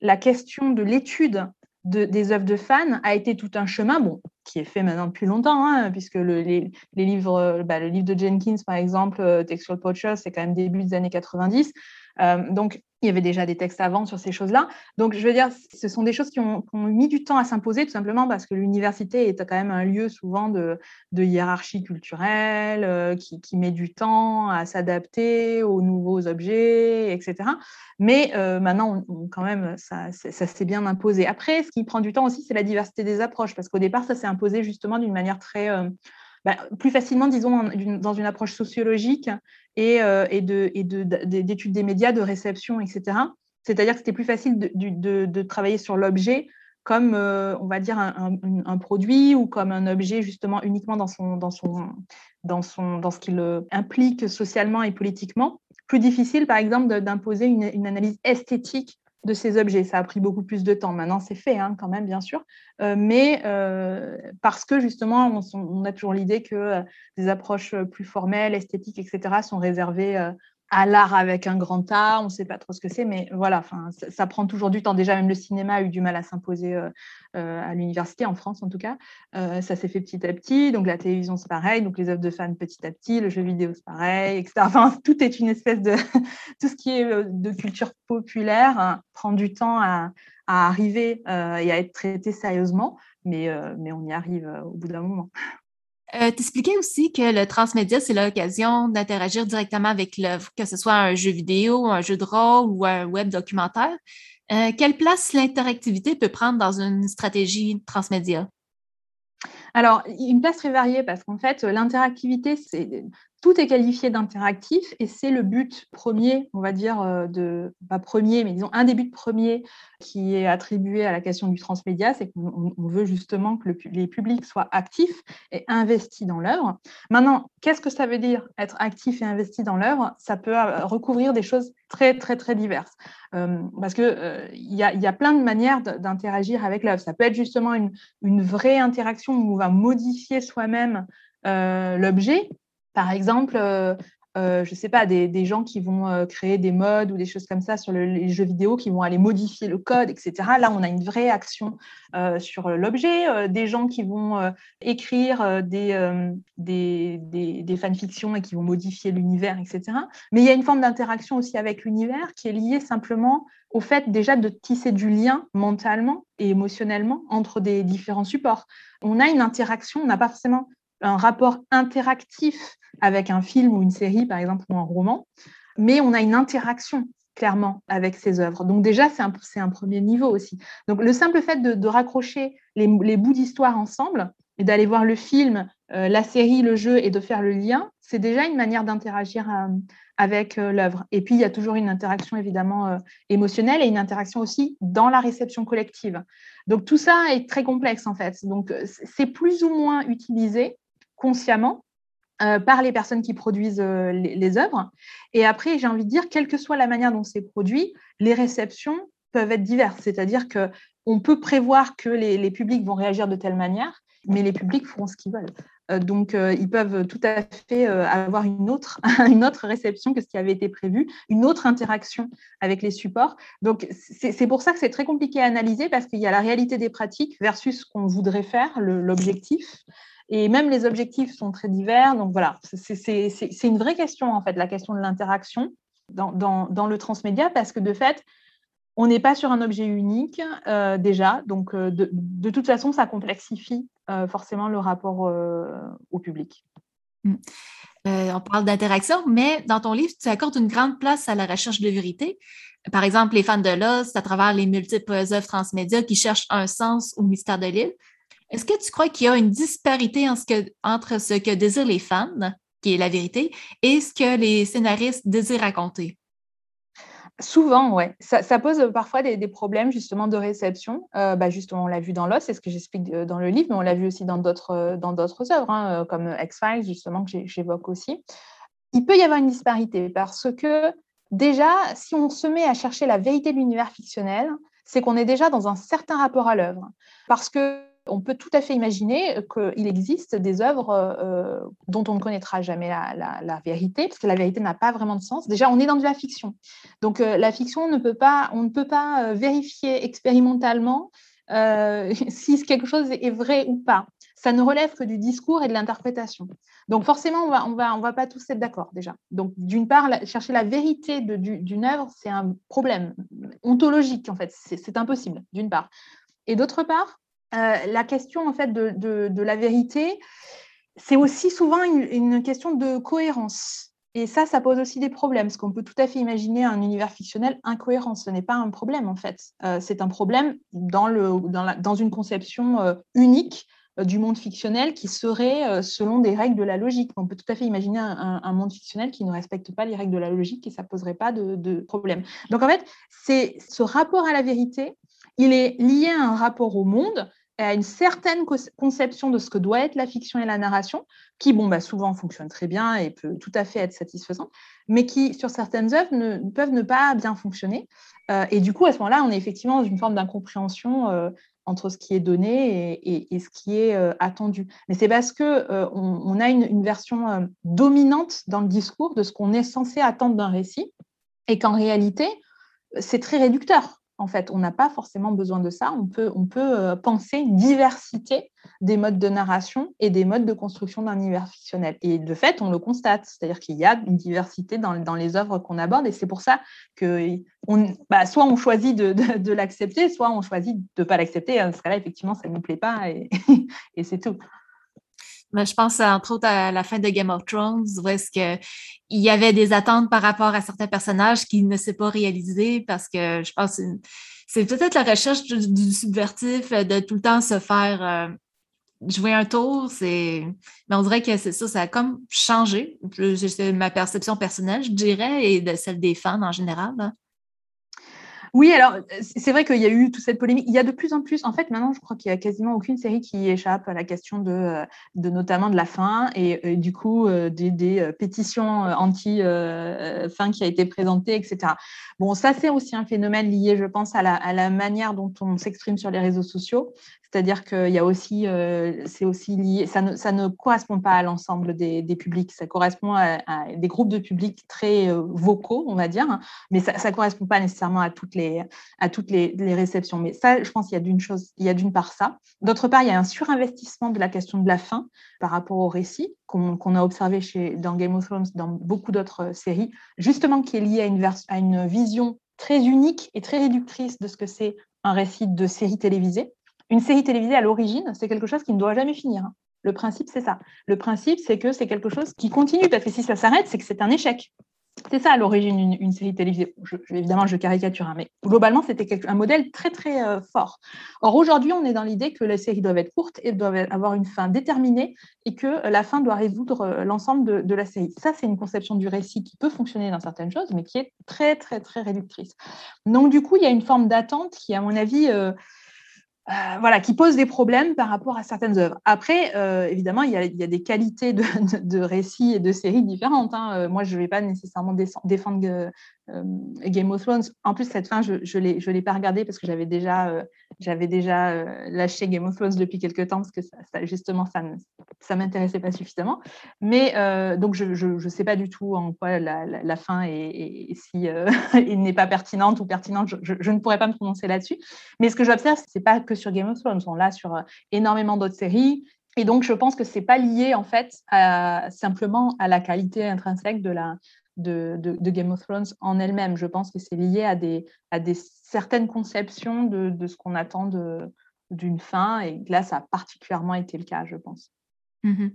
la question de l'étude des œuvres de fans a été tout un chemin, bon, qui est fait maintenant depuis longtemps, hein, puisque le, les, livres, bah, le livre de Jenkins, par exemple, euh, Textual Poacher, c'est quand même début des années 90. Euh, donc, il y avait déjà des textes avant sur ces choses-là. Donc, je veux dire, ce sont des choses qui ont, mis du temps à s'imposer, tout simplement parce que l'université est quand même un lieu souvent de, hiérarchie culturelle, euh, qui, met du temps à s'adapter aux nouveaux objets, etc. Mais euh, maintenant, quand même, ça, s'est bien imposé. Après, ce qui prend du temps aussi, c'est la diversité des approches, parce qu'au départ, ça s'est imposé justement d'une manière très bah, plus facilement, disons, dans une approche sociologique et, euh, d'études des médias, de réception, etc. C'est-à-dire que c'était plus facile de, travailler sur l'objet comme, euh, on va dire, un, produit ou comme un objet justement uniquement dans, son, dans, son, dans, son, dans ce qu'il implique socialement et politiquement. Plus difficile, par exemple, d'imposer une, une, analyse esthétique de ces objets. Ça a pris beaucoup plus de temps. Maintenant, c'est fait hein, quand même, bien sûr. Euh, mais euh, parce que justement, on, a toujours l'idée que euh, des approches plus formelles, esthétiques, etc., sont réservées à l'art avec un grand A, on ne sait pas trop ce que c'est, mais voilà, ça, prend toujours du temps. Déjà, même le cinéma a eu du mal à s'imposer euh, euh, à l'université, en France en tout cas. Euh, ça s'est fait petit à petit, donc la télévision c'est pareil, donc les œuvres de fans petit à petit, le jeu vidéo c'est pareil, etc. Enfin, tout est une espèce de... tout ce qui est de culture populaire hein, prend du temps à, arriver et à être traité sérieusement, mais, mais on y arrive au bout d'un moment. Euh, T'expliquais aussi que le transmédia, c'est l'occasion d'interagir directement avec l'œuvre, que ce soit un jeu vidéo, un jeu de rôle ou un web documentaire. Euh, quelle place l'interactivité peut prendre dans une stratégie transmédia? Alors, une place très variée parce qu'en fait, l'interactivité, c'est tout est qualifié d'interactif et c'est le but premier, on va dire, euh, pas premier, mais disons un des buts premiers qui est attribué à la question du transmédia, c'est qu'on veut justement que les publics soient actifs et investis dans l'œuvre. Maintenant, qu'est-ce que ça veut dire être actif et investi dans l'œuvre? Ça peut euh, recouvrir des choses très, très, très diverses. Euh, parce qu'il il y, a, plein de manières d'interagir avec l'œuvre. Ça peut être justement une, vraie interaction où on va modifier soi-même l'objet, par exemple, euh, euh, je ne sais pas, des, gens qui vont euh, créer des modes ou des choses comme ça sur les jeux vidéo, qui vont aller modifier le code, etc. Là, on a une vraie action sur l'objet. des gens qui vont écrire des, fanfictions et qui vont modifier l'univers, etc. Mais il y a une forme d'interaction aussi avec l'univers qui est liée simplement au fait déjà de tisser du lien mentalement et émotionnellement entre des différents supports. On a une interaction, on n'a pas forcément un rapport interactif avec un film ou une série, par exemple, ou un roman, mais on a une interaction clairement avec ces œuvres. Donc déjà, c'est un, un, premier niveau aussi. Donc le simple fait de, raccrocher les, bouts d'histoire ensemble et d'aller voir le film, euh, la série, le jeu et de faire le lien, c'est déjà une manière d'interagir euh, avec euh, l'œuvre. Et puis, il y a toujours une interaction évidemment émotionnelle et une interaction aussi dans la réception collective. Donc tout ça est très complexe en fait. Donc c'est plus ou moins utilisé consciemment euh, par les personnes qui produisent euh, les, œuvres. Et après, j'ai envie de dire, quelle que soit la manière dont c'est produit, les réceptions peuvent être diverses. C'est-à-dire que on peut prévoir que les, publics vont réagir de telle manière, mais les publics feront ce qu'ils veulent. Euh, donc, ils peuvent tout à fait avoir une autre, une autre réception que ce qui avait été prévu, une autre interaction avec les supports. Donc, c'est pour ça que c'est très compliqué à analyser parce qu'il y a la réalité des pratiques versus ce qu'on voudrait faire, l'objectif. Et même les objectifs sont très divers. Donc voilà, c'est une vraie question, en fait, la question de l'interaction dans, le transmédia, parce que de fait, on n'est pas sur un objet unique euh, déjà. Donc euh, de, toute façon, ça complexifie euh, forcément le rapport au public. Mm. on parle d'interaction, mais dans ton livre, tu accordes une grande place à la recherche de vérité. Par exemple, les fans de l'os, à travers les multiples œuvres transmédia qui cherchent un sens au mystère de l'île. Est-ce que tu crois qu'il y a une disparité entre ce que désirent les fans, qui est la vérité, et ce que les scénaristes désirent raconter? Souvent, oui. Ça, pose parfois des, problèmes justement de réception. Euh, bah, justement, on l'a vu dans Lost, c'est ce que j'explique euh, dans le livre, mais on l'a vu aussi dans d'autres euh, dans d'autres œuvres, hein, comme X-Files, justement, que j'évoque aussi. Il peut y avoir une disparité parce que déjà, si on se met à chercher la vérité de l'univers fictionnel, c'est qu'on est déjà dans un certain rapport à l'œuvre. Parce que on peut tout à fait imaginer qu'il existe des œuvres euh, dont on ne connaîtra jamais la, vérité, parce que la vérité n'a pas vraiment de sens. Déjà, on est dans de la fiction. Donc, euh, la fiction, on ne peut pas, on ne peut pas euh, vérifier expérimentalement si quelque chose est vrai ou pas. Ça ne relève que du discours et de l'interprétation. Donc, forcément, on va, on va, pas tous être d'accord déjà. Donc, d'une part, chercher la vérité d'une œuvre, c'est un problème ontologique, en fait. C'est impossible, d'une part. Et d'autre part, euh, la question en fait de, la vérité, c'est aussi souvent une, question de cohérence. Et ça, ça pose aussi des problèmes, parce qu'on peut tout à fait imaginer un univers fictionnel incohérent. Ce n'est pas un problème, en fait. Euh, c'est un problème dans, le, dans, une conception euh, unique du monde fictionnel qui serait selon des règles de la logique. On peut tout à fait imaginer un, monde fictionnel qui ne respecte pas les règles de la logique et ça ne poserait pas de, de problème. Donc, en fait, c'est ce rapport à la vérité, il est lié à un rapport au monde à une certaine conception de ce que doit être la fiction et la narration, qui, bon, bah, souvent fonctionne très bien et peut tout à fait être satisfaisant, mais qui, sur certaines œuvres, ne, peuvent ne pas bien fonctionner. Euh, et du coup, à ce moment-là, on est effectivement dans une forme d'incompréhension euh, entre ce qui est donné et, ce qui est euh, attendu. Mais c'est parce que on, a une, version dominante dans le discours de ce qu'on est censé attendre d'un récit, et qu'en réalité, c'est très réducteur en fait, on n'a pas forcément besoin de ça. On peut, euh, penser une diversité des modes de narration et des modes de construction d'un univers fictionnel. Et de fait, on le constate, c'est-à-dire qu'il y a une diversité dans, les œuvres qu'on aborde, et c'est pour ça que bah, soit on choisit de, l'accepter, soit on choisit de ne pas l'accepter. Dans ce cas-là, effectivement, ça ne nous plaît pas, et, c'est tout. Mais je pense entre autres à la fin de Game of Thrones, où est-ce qu'il y avait des attentes par rapport à certains personnages qui ne s'est pas réalisé parce que je pense que c'est peut-être la recherche du, subvertif de tout le temps se faire euh, jouer un tour, c'est. Mais on dirait que c'est ça, ça a comme changé. C'est ma perception personnelle, je dirais, et de celle des fans en général. Oui, alors c'est vrai qu'il y a eu toute cette polémique. Il y a de plus en plus, en fait, maintenant, je crois qu'il n'y a quasiment aucune série qui échappe à la question de, euh, notamment de la fin et, du coup euh, des, euh, pétitions anti-fin qui a été présentée, etc. Bon, ça, c'est aussi un phénomène lié, je pense, à la manière dont on s'exprime sur les réseaux sociaux. C'est-à-dire qu'il y a aussi, euh, c'est aussi lié, ça ne, correspond pas à l'ensemble des, publics, ça correspond à, des groupes de publics très euh, vocaux, on va dire, mais ça ne correspond pas nécessairement à toutes, les, à toutes les, réceptions. Mais ça, je pense qu'il y a d'une chose, il y a d'une part ça. D'autre part, il y a un surinvestissement de la question de la fin par rapport au récit qu'on a observé chez, dans Game of Thrones, dans beaucoup d'autres séries, justement qui est lié à une, à une vision très unique et très réductrice de ce que c'est un récit de série télévisée une série télévisée à l'origine, c'est quelque chose qui ne doit jamais finir. Le principe, c'est ça. Le principe, c'est que c'est quelque chose qui continue, parce que si ça s'arrête, c'est que c'est un échec. C'est ça à l'origine une, série télévisée. évidemment, je caricature, hein, mais globalement, c'était un modèle très très euh, fort. Or aujourd'hui, on est dans l'idée que les séries doivent être courtes et doivent avoir une fin déterminée et que la fin doit résoudre euh, l'ensemble de, la série. Ça, c'est une conception du récit qui peut fonctionner dans certaines choses, mais qui est très très très réductrice. Donc du coup, il y a une forme d'attente qui, à mon avis, euh, euh, voilà, qui pose des problèmes par rapport à certaines œuvres. Après, euh, évidemment, il y, a, des qualités de, récits et de séries différentes. Hein. Euh, moi, je ne vais pas nécessairement défendre Game of Thrones. En plus, cette fin, je ne l'ai pas regardée parce que j'avais déjà, j'avais déjà lâché Game of Thrones depuis quelques temps parce que justement, ça ne ça m'intéressait pas suffisamment. Mais donc, je ne sais pas du tout en quoi la, fin est, si n'est pas pertinente ou pertinente. Je, je, ne pourrais pas me prononcer là-dessus. Mais ce que j'observe, ce n'est pas que sur Game of Thrones, on l'a sur euh, énormément d'autres séries. Et donc, je pense que ce n'est pas lié, en fait, simplement à la qualité intrinsèque de, la, de, Game of Thrones en elle-même. Je pense que c'est lié à des, à certaines conceptions de, ce qu'on attend d'une fin. Et là, ça a particulièrement été le cas, je pense. Mm-hmm.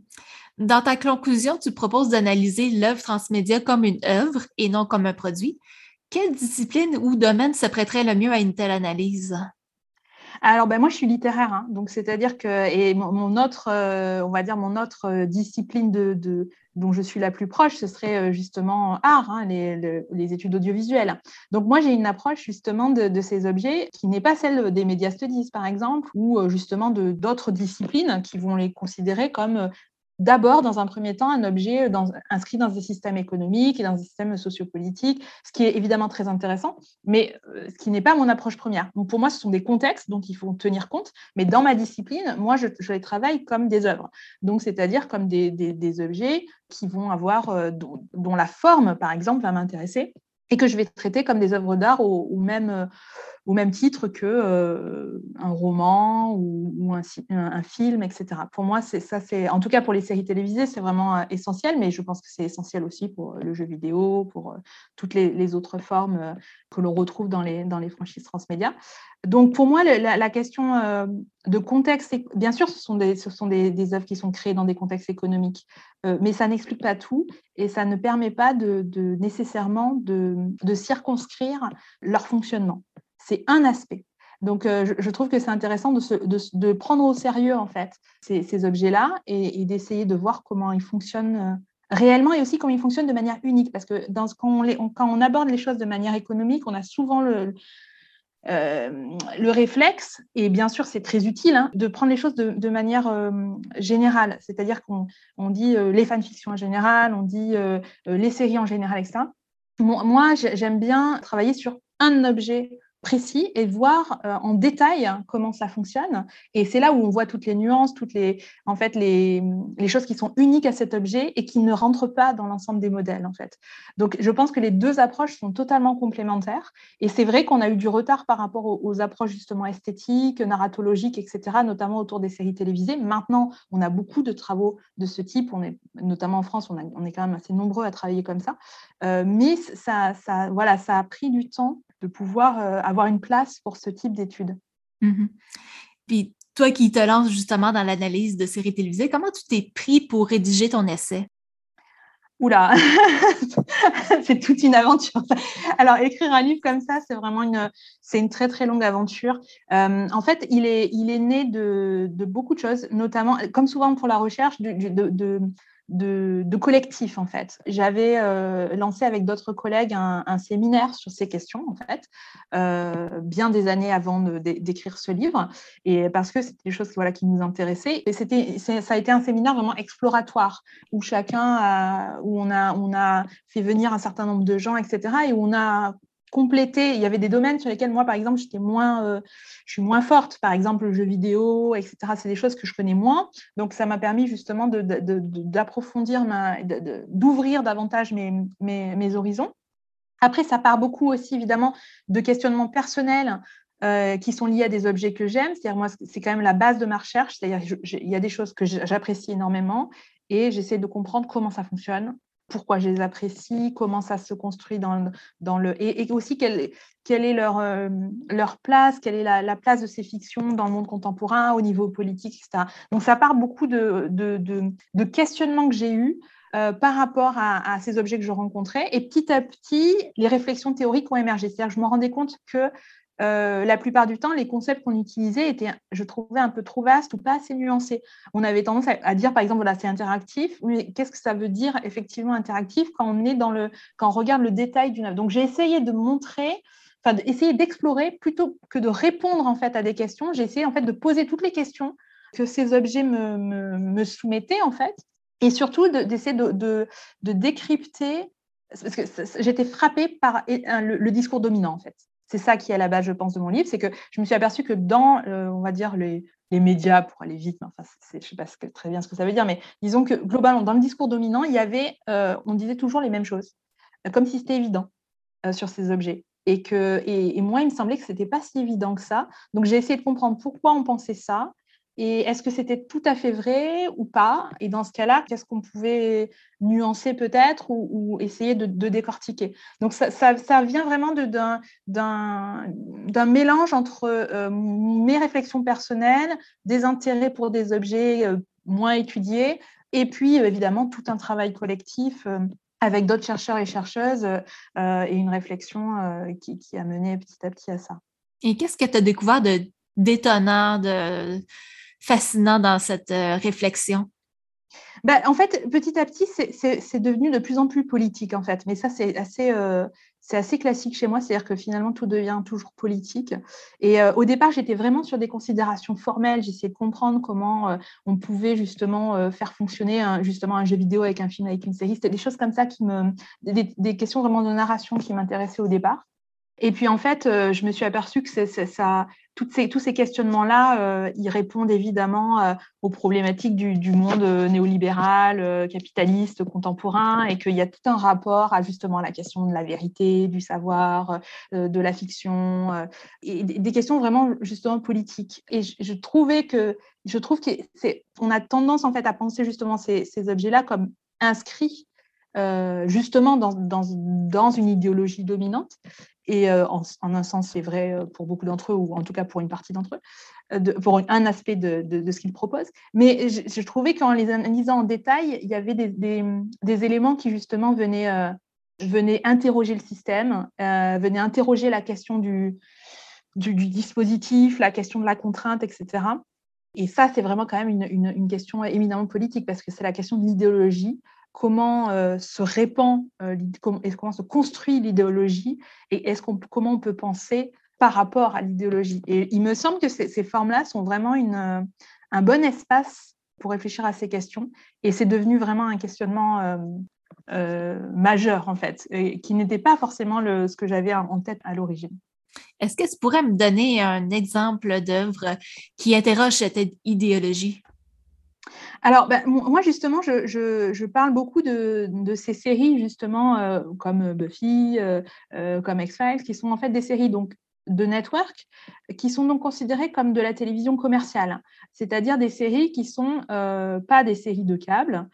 Dans ta conclusion, tu proposes d'analyser l'œuvre transmédia comme une œuvre et non comme un produit. Quelle discipline ou domaine se prêterait le mieux à une telle analyse? Alors, ben, moi, je suis littéraire, hein. donc c'est-à-dire que et mon, autre, euh, on va dire mon autre euh, discipline dont je suis la plus proche, ce serait euh, justement art, hein, les, études audiovisuelles. Donc moi, j'ai une approche justement de, ces objets qui n'est pas celle des médias studies, par exemple, ou justement d'autres disciplines qui vont les considérer comme d'abord, dans un premier temps, un objet inscrit dans un système économique et dans un système sociopolitique, ce qui est évidemment très intéressant, mais euh, ce qui n'est pas mon approche première. Pour moi, ce sont des contextes dont il faut tenir compte, mais dans ma discipline, moi, je, les travaille comme des œuvres. Donc c'est-à-dire comme des, objets qui vont avoir, euh, dont, la forme, par exemple, va m'intéresser et que je vais traiter comme des œuvres d'art ou, même euh, au même titre que euh, un roman ou, un, film, etc. Pour moi, ça, c'est en tout cas pour les séries télévisées, c'est vraiment euh, essentiel, mais je pense que c'est essentiel aussi pour le jeu vidéo, pour toutes les, autres formes que l'on retrouve dans les, dans les franchises transmédia. Donc pour moi, la, question de contexte, bien sûr, ce sont, des, ce sont des, œuvres qui sont créées dans des contextes économiques, mais ça n'explique pas tout et ça ne permet pas de, nécessairement de, circonscrire leur fonctionnement. C'est un aspect. Donc, je, trouve que c'est intéressant de, prendre au sérieux, en fait, ces, objets-là et, d'essayer de voir comment ils fonctionnent réellement et aussi comment ils fonctionnent de manière unique. Parce que quand, on aborde les choses de manière économique, on a souvent le, euh, le réflexe, et bien sûr c'est très utile, hein, de prendre les choses de, manière euh, générale. C'est-à-dire qu'on on dit euh, les fanfictions en général, on dit les séries en général, etc. Moi, j'aime bien travailler sur un objet précis et voir euh, en détail comment ça fonctionne. Et c'est là où on voit toutes les nuances, toutes les, en fait, les, les, choses qui sont uniques à cet objet et qui ne rentrent pas dans l'ensemble des modèles. En fait. Donc, je pense que les deux approches sont totalement complémentaires. Et c'est vrai qu'on a eu du retard par rapport aux, approches justement esthétiques, narratologiques, etc., notamment autour des séries télévisées. Maintenant, on a beaucoup de travaux de ce type. On est, notamment en France, on, on est quand même assez nombreux à travailler comme ça. Euh, mais ça, ça, voilà, ça a pris du temps de pouvoir euh, avoir une place pour ce type d'études. Mmh Puis toi qui te lances justement dans l'analyse de séries télévisées, comment tu t'es pris pour rédiger ton essai? Oula, c'est toute une aventure. Alors, écrire un livre comme ça, c'est vraiment une, c'est une très très longue aventure. Euh, en fait, il est, il est né de, de, beaucoup de choses, notamment, comme souvent pour la recherche, de, de, de, de collectif, en fait. J'avais euh, lancé avec d'autres collègues un, séminaire sur ces questions, en fait, euh, bien des années avant d'écrire ce livre, et parce que c'était des choses voilà, qui nous intéressaient. Et c'était, ça a été un séminaire vraiment exploratoire, où chacun, où on a, on a fait venir un certain nombre de gens, etc., et où on a compléter. Il y avait des domaines sur lesquels moi, par exemple, j'étais moins, euh, je suis moins forte. Par exemple, le jeu vidéo, etc. C'est des choses que je connais moins. Donc, ça m'a permis justement d'approfondir, d'ouvrir davantage mes, mes, horizons. Après, ça part beaucoup aussi, évidemment, de questionnements personnels euh, qui sont liés à des objets que j'aime. C'est-à-dire, moi, c'est quand même la base de ma recherche. C'est-à-dire, il y a des choses que j'apprécie énormément et j'essaie de comprendre comment ça fonctionne, pourquoi je les apprécie, comment ça se construit dans, le... Et, aussi quelle, est leur, euh, leur place, quelle est la, place de ces fictions dans le monde contemporain, au niveau politique, etc. Donc ça part beaucoup de, questionnements que j'ai eus euh, par rapport à, ces objets que je rencontrais. Et petit à petit, les réflexions théoriques ont émergé. C'est-à-dire que je me rendais compte que euh, la plupart du temps, les concepts qu'on utilisait étaient, je trouvais, un peu trop vastes ou pas assez nuancés. On avait tendance à, dire, par exemple, voilà, c'est interactif, mais qu'est-ce que ça veut dire effectivement interactif quand on est dans le, quand on regarde le détail d'une œuvre? Donc, j'ai essayé de montrer, enfin, d'essayer d'explorer plutôt que de répondre en fait à des questions. J'ai essayé en fait de poser toutes les questions que ces objets me, me, soumettaient en fait, et surtout d'essayer de, de, de, décrypter parce que j'étais frappée par le, discours dominant en fait c'est ça qui est à la base, je pense, de mon livre, c'est que je me suis aperçue que dans, euh, on va dire, les, médias, pour aller vite, je ne sais pas très bien ce que ça veut dire, mais disons que globalement, dans le discours dominant, il y avait, euh, on disait toujours les mêmes choses, euh, comme si c'était évident sur ces objets. Et, que, et, moi, il me semblait que ce n'était pas si évident que ça. Donc, j'ai essayé de comprendre pourquoi on pensait ça et est-ce que c'était tout à fait vrai ou pas? Et dans ce cas-là, qu'est-ce qu'on pouvait nuancer peut-être ou, essayer de, décortiquer? Donc ça, vient vraiment d'un mélange entre euh, mes réflexions personnelles, des intérêts pour des objets euh, moins étudiés, et puis euh, évidemment tout un travail collectif avec d'autres chercheurs et chercheuses et une réflexion qui, a mené petit à petit à ça. Et qu'est-ce que tu as découvert d'étonnant, de, fascinant dans cette euh, réflexion? Ben, en fait, petit à petit, c'est devenu de plus en plus politique, en fait. Mais ça, c'est assez, euh, assez classique chez moi, c'est-à-dire que finalement, tout devient toujours politique. Et euh, au départ, j'étais vraiment sur des considérations formelles. J'essayais de comprendre comment on pouvait justement faire fonctionner un, justement un jeu vidéo avec un film, avec une série. C'était des choses comme ça qui me, des, questions vraiment de narration qui m'intéressaient au départ. Et puis en fait, euh, je me suis aperçue que ça, tous ces questionnements-là, euh, ils répondent évidemment euh, aux problématiques du, monde néolibéral, capitaliste, contemporain, et qu'il y a tout un rapport à justement la question de la vérité, du savoir, de la fiction, et des questions vraiment justement politiques. Et je, trouvais que, je trouve qu'on a tendance en fait à penser justement ces, objets-là comme inscrits justement dans, une idéologie dominante. Et euh, en, un sens, c'est vrai euh, pour beaucoup d'entre eux, ou en tout cas pour une partie d'entre eux, euh, pour un aspect de, ce qu'ils proposent. Mais je, trouvais qu'en les analysant en détail, il y avait des, éléments qui justement venaient, interroger le système, venaient interroger la question du, du, dispositif, la question de la contrainte, etc. Et ça, c'est vraiment quand même une, une question éminemment politique, parce que c'est la question de l'idéologie comment euh, se répand euh, comment se construit l'idéologie et est-ce qu'on, comment on peut penser par rapport à l'idéologie. Et il me semble que ces, formes-là sont vraiment une, euh, un bon espace pour réfléchir à ces questions et c'est devenu vraiment un questionnement majeur en fait, qui n'était pas forcément le, ce que j'avais en tête à l'origine. Est-ce que tu pourrais me donner un exemple d'œuvre qui interroge cette idéologie? Alors, ben, moi, justement, je, parle beaucoup de, ces séries, justement, euh, comme Buffy, euh, euh, comme X-Files, qui sont en fait des séries donc, de network, qui sont donc considérées comme de la télévision commerciale, c'est-à-dire des séries qui ne sont pas des séries de câble,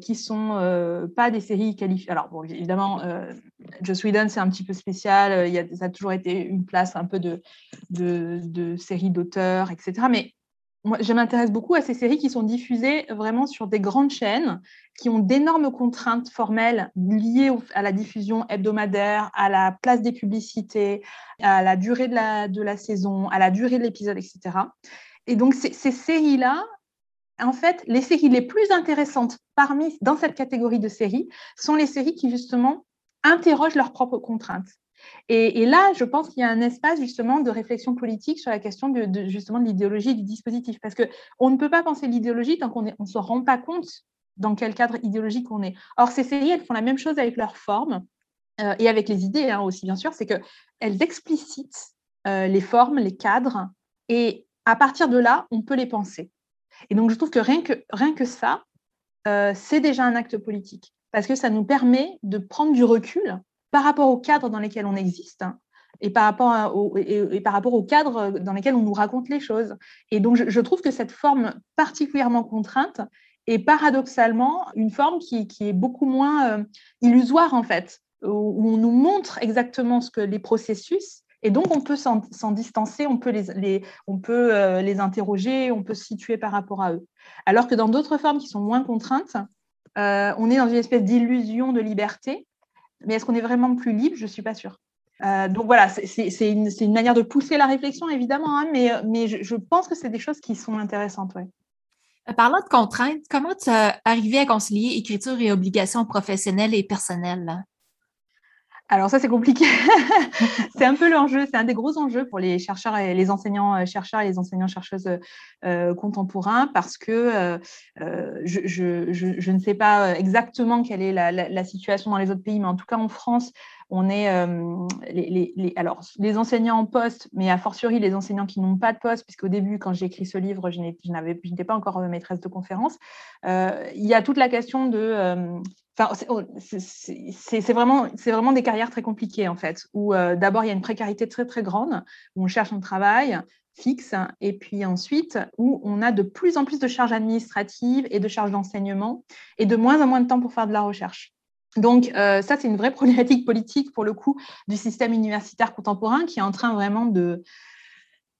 qui sont pas des séries qualifiées. Alors, bon, évidemment, Joss Whedon, c'est un petit peu spécial, ça a toujours été une place un peu de, de, de séries d'auteurs, etc. Mais moi, je m'intéresse beaucoup à ces séries qui sont diffusées vraiment sur des grandes chaînes, qui ont d'énormes contraintes formelles liées à la diffusion hebdomadaire, à la place des publicités, à la durée de la, saison, à la durée de l'épisode, etc. Et donc, ces, ces séries-là, en fait, les séries les plus intéressantes parmi, dans cette catégorie de séries sont les séries qui, justement, interrogent leurs propres contraintes. Et, là, je pense qu'il y a un espace justement de réflexion politique sur la question de, justement de l'idéologie du dispositif, parce que on ne peut pas penser l'idéologie tant qu'on ne se rend pas compte dans quel cadre idéologique on est. Or, ces séries, elles font la même chose avec leur forme euh, et avec les idées hein, aussi, bien sûr, c'est qu'elles explicitent euh, les formes, les cadres, et à partir de là, on peut les penser. Et donc, je trouve que rien que, rien que ça, euh, c'est déjà un acte politique, parce que ça nous permet de prendre du recul par rapport au cadre dans lesquels on existe hein, et par rapport, au, et, par rapport cadre dans lesquels on nous raconte les choses. Et donc, je, trouve que cette forme particulièrement contrainte est paradoxalement une forme qui, est beaucoup moins euh, illusoire, en fait, où on nous montre exactement ce que les processus, et donc on peut s'en distancer, on peut, les, on peut euh, les interroger, on peut se situer par rapport à eux. Alors que dans d'autres formes qui sont moins contraintes, euh, on est dans une espèce d'illusion de liberté mais est-ce qu'on est vraiment plus libre? Je ne suis pas sûre. Euh, donc voilà, c'est une, manière de pousser la réflexion, évidemment, hein, mais, je, pense que c'est des choses qui sont intéressantes. Euh, parlant de contraintes, comment tu as arrivé à concilier écriture et obligations professionnelles et personnelles? Alors ça, c'est compliqué. c'est un peu l'enjeu, c'est un des gros enjeux pour les chercheurs et les enseignants euh, chercheurs et les enseignants chercheuses euh, contemporains parce que euh, je, ne sais pas exactement quelle est la, situation dans les autres pays, mais en tout cas en France, on est les, alors, les enseignants en poste, mais a fortiori les enseignants qui n'ont pas de poste, puisqu'au début, quand j'ai écrit ce livre, je n'étais pas encore maîtresse de conférence. il y a toute la question de Oh, c'est vraiment, vraiment des carrières très compliquées en fait, où euh, d'abord il y a une précarité très très grande, où on cherche un travail fixe, et puis ensuite où on a de plus en plus de charges administratives et de charges d'enseignement, et de moins en moins de temps pour faire de la recherche. Donc euh, ça, c'est une vraie problématique politique pour le coup du système universitaire contemporain qui est en train vraiment de,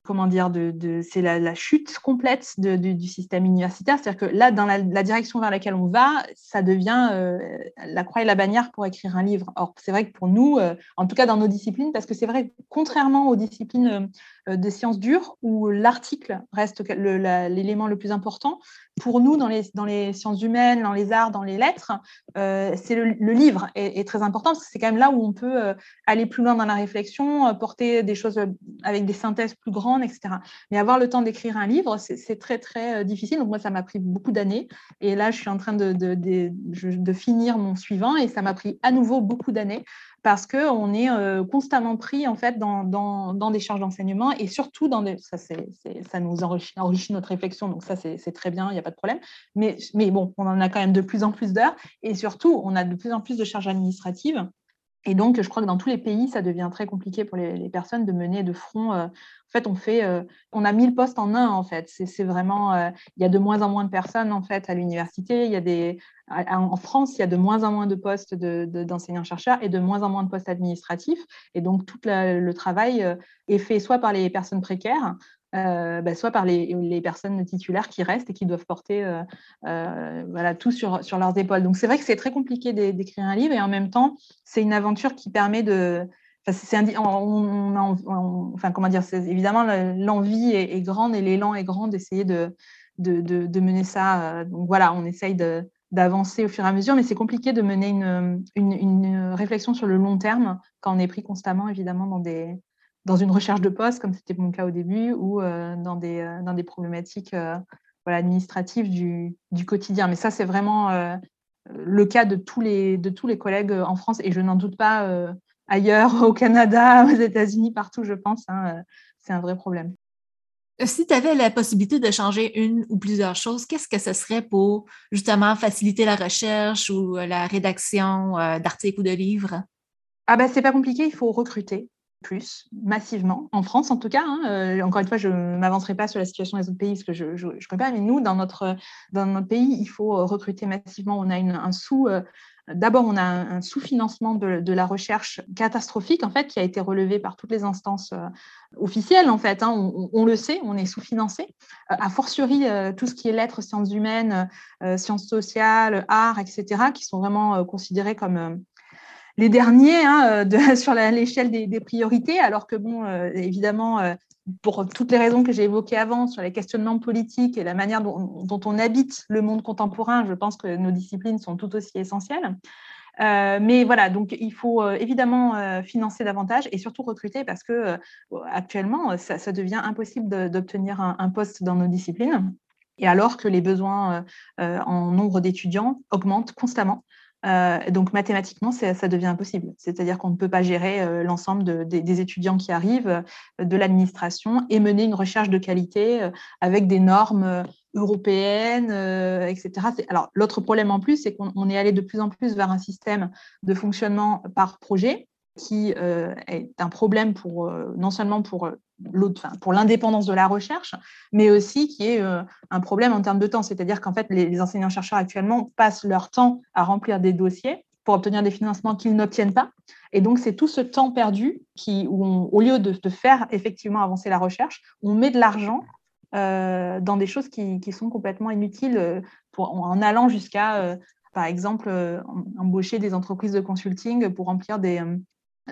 comment dire, de, c'est la, chute complète du système universitaire. C'est-à-dire que là, dans la, direction vers laquelle on va, ça devient euh, la croix et la bannière pour écrire un livre. Or, c'est vrai que pour nous, euh, en tout cas dans nos disciplines, parce que c'est vrai, contrairement aux disciplines euh, de sciences dures, où l'article reste l'élément le, plus important, pour nous, dans les, sciences humaines, dans les arts, dans les lettres, c'est le, livre est, est, très important, parce que c'est quand même là où on peut aller plus loin dans la réflexion, porter des choses avec des synthèses plus grandes etc. Mais avoir le temps d'écrire un livre, c'est très, très euh, difficile. Donc, moi, ça m'a pris beaucoup d'années. Et là, je suis en train de, finir mon suivant et ça m'a pris à nouveau beaucoup d'années parce qu'on est euh, constamment pris en fait dans, des charges d'enseignement et surtout dans des, ça, ça nous enrichit, enrichit, notre réflexion, donc ça c'est très bien, il n'y a pas de problème. Mais, mais bon, on en a quand même de plus en plus d'heures et surtout on a de plus en plus de charges administratives et donc, je crois que dans tous les pays, ça devient très compliqué pour les, personnes de mener de front. Euh, en fait, on fait, euh, on a 1000 postes en un, en fait. C'est vraiment, euh, il y a de moins en moins de personnes, en fait, à l'université. Il y a des, en France, il y a de moins en moins de postes d'enseignants-chercheurs et de moins en moins de postes administratifs. Et donc, tout le travail est fait soit par les personnes précaires, euh, bah, soit par les, personnes titulaires qui restent et qui doivent porter euh, euh, tout sur, leurs épaules. Donc c'est vrai que c'est très compliqué d'écrire un livre et en même temps, c'est une aventure qui permet de... Enfin, on, enfin comment dire, évidemment l'envie est, grande et l'élan est grand d'essayer de, mener ça. Donc voilà, on essaye d'avancer au fur et à mesure, mais c'est compliqué de mener une, réflexion sur le long terme quand on est pris constamment, évidemment, dans des, dans une recherche de poste, comme c'était mon cas au début, ou euh, dans, des, euh, dans des problématiques euh, voilà, administratives du, du, quotidien. Mais ça, c'est vraiment le cas de tous, les, de tous les collègues en France, et je n'en doute pas ailleurs, au Canada, aux États-Unis, partout, je pense. Hein, c'est un vrai problème. Si tu avais la possibilité de changer une ou plusieurs choses, qu'est-ce que ce serait pour justement faciliter la recherche ou la rédaction d'articles ou de livres? Ah ben, c'est pas compliqué, il faut recruter plus massivement, en France en tout cas. Hein, euh, encore une fois, je ne m'avancerai pas sur la situation des autres pays parce que je ne connais pas, mais nous, dans notre, dans notre pays, il faut euh, recruter massivement. On a une, un sous, euh, D'abord, on a un, sous-financement de, la recherche catastrophique, en fait, qui a été relevé par toutes les instances officielles, en fait. Hein. On, le sait, on est sous-financé. A fortiori, tout ce qui est lettres, sciences humaines, sciences sociales, arts, etc., qui sont vraiment considérés comme les derniers hein, sur l'échelle des, priorités, alors que, bon, évidemment, pour toutes les raisons que j'ai évoquées avant sur les questionnements politiques et la manière dont, on habite le monde contemporain, je pense que nos disciplines sont tout aussi essentielles. Euh, mais voilà, donc il faut euh, évidemment euh, financer davantage et surtout recruter parce que actuellement, ça, devient impossible d'obtenir un, poste dans nos disciplines. Et alors que les besoins en nombre d'étudiants augmentent constamment. Euh, donc mathématiquement, ça devient impossible. C'est-à-dire qu'on ne peut pas gérer euh, l'ensemble des étudiants qui arrivent, euh, de l'administration, et mener une recherche de qualité avec des normes européennes, etc. Alors l'autre problème en plus, c'est qu'on est allé de plus en plus vers un système de fonctionnement par projet qui est un problème pour, non seulement pour pour l'indépendance de la recherche, mais aussi qui est euh, un problème en termes de temps. C'est-à-dire qu'en fait, les, enseignants-chercheurs actuellement passent leur temps à remplir des dossiers pour obtenir des financements qu'ils n'obtiennent pas. Et donc, c'est tout ce temps perdu qui, où au lieu de, faire effectivement avancer la recherche, on met de l'argent euh, dans des choses qui, sont complètement inutiles euh, en allant jusqu'à, par exemple, embaucher des entreprises de consulting pour remplir des,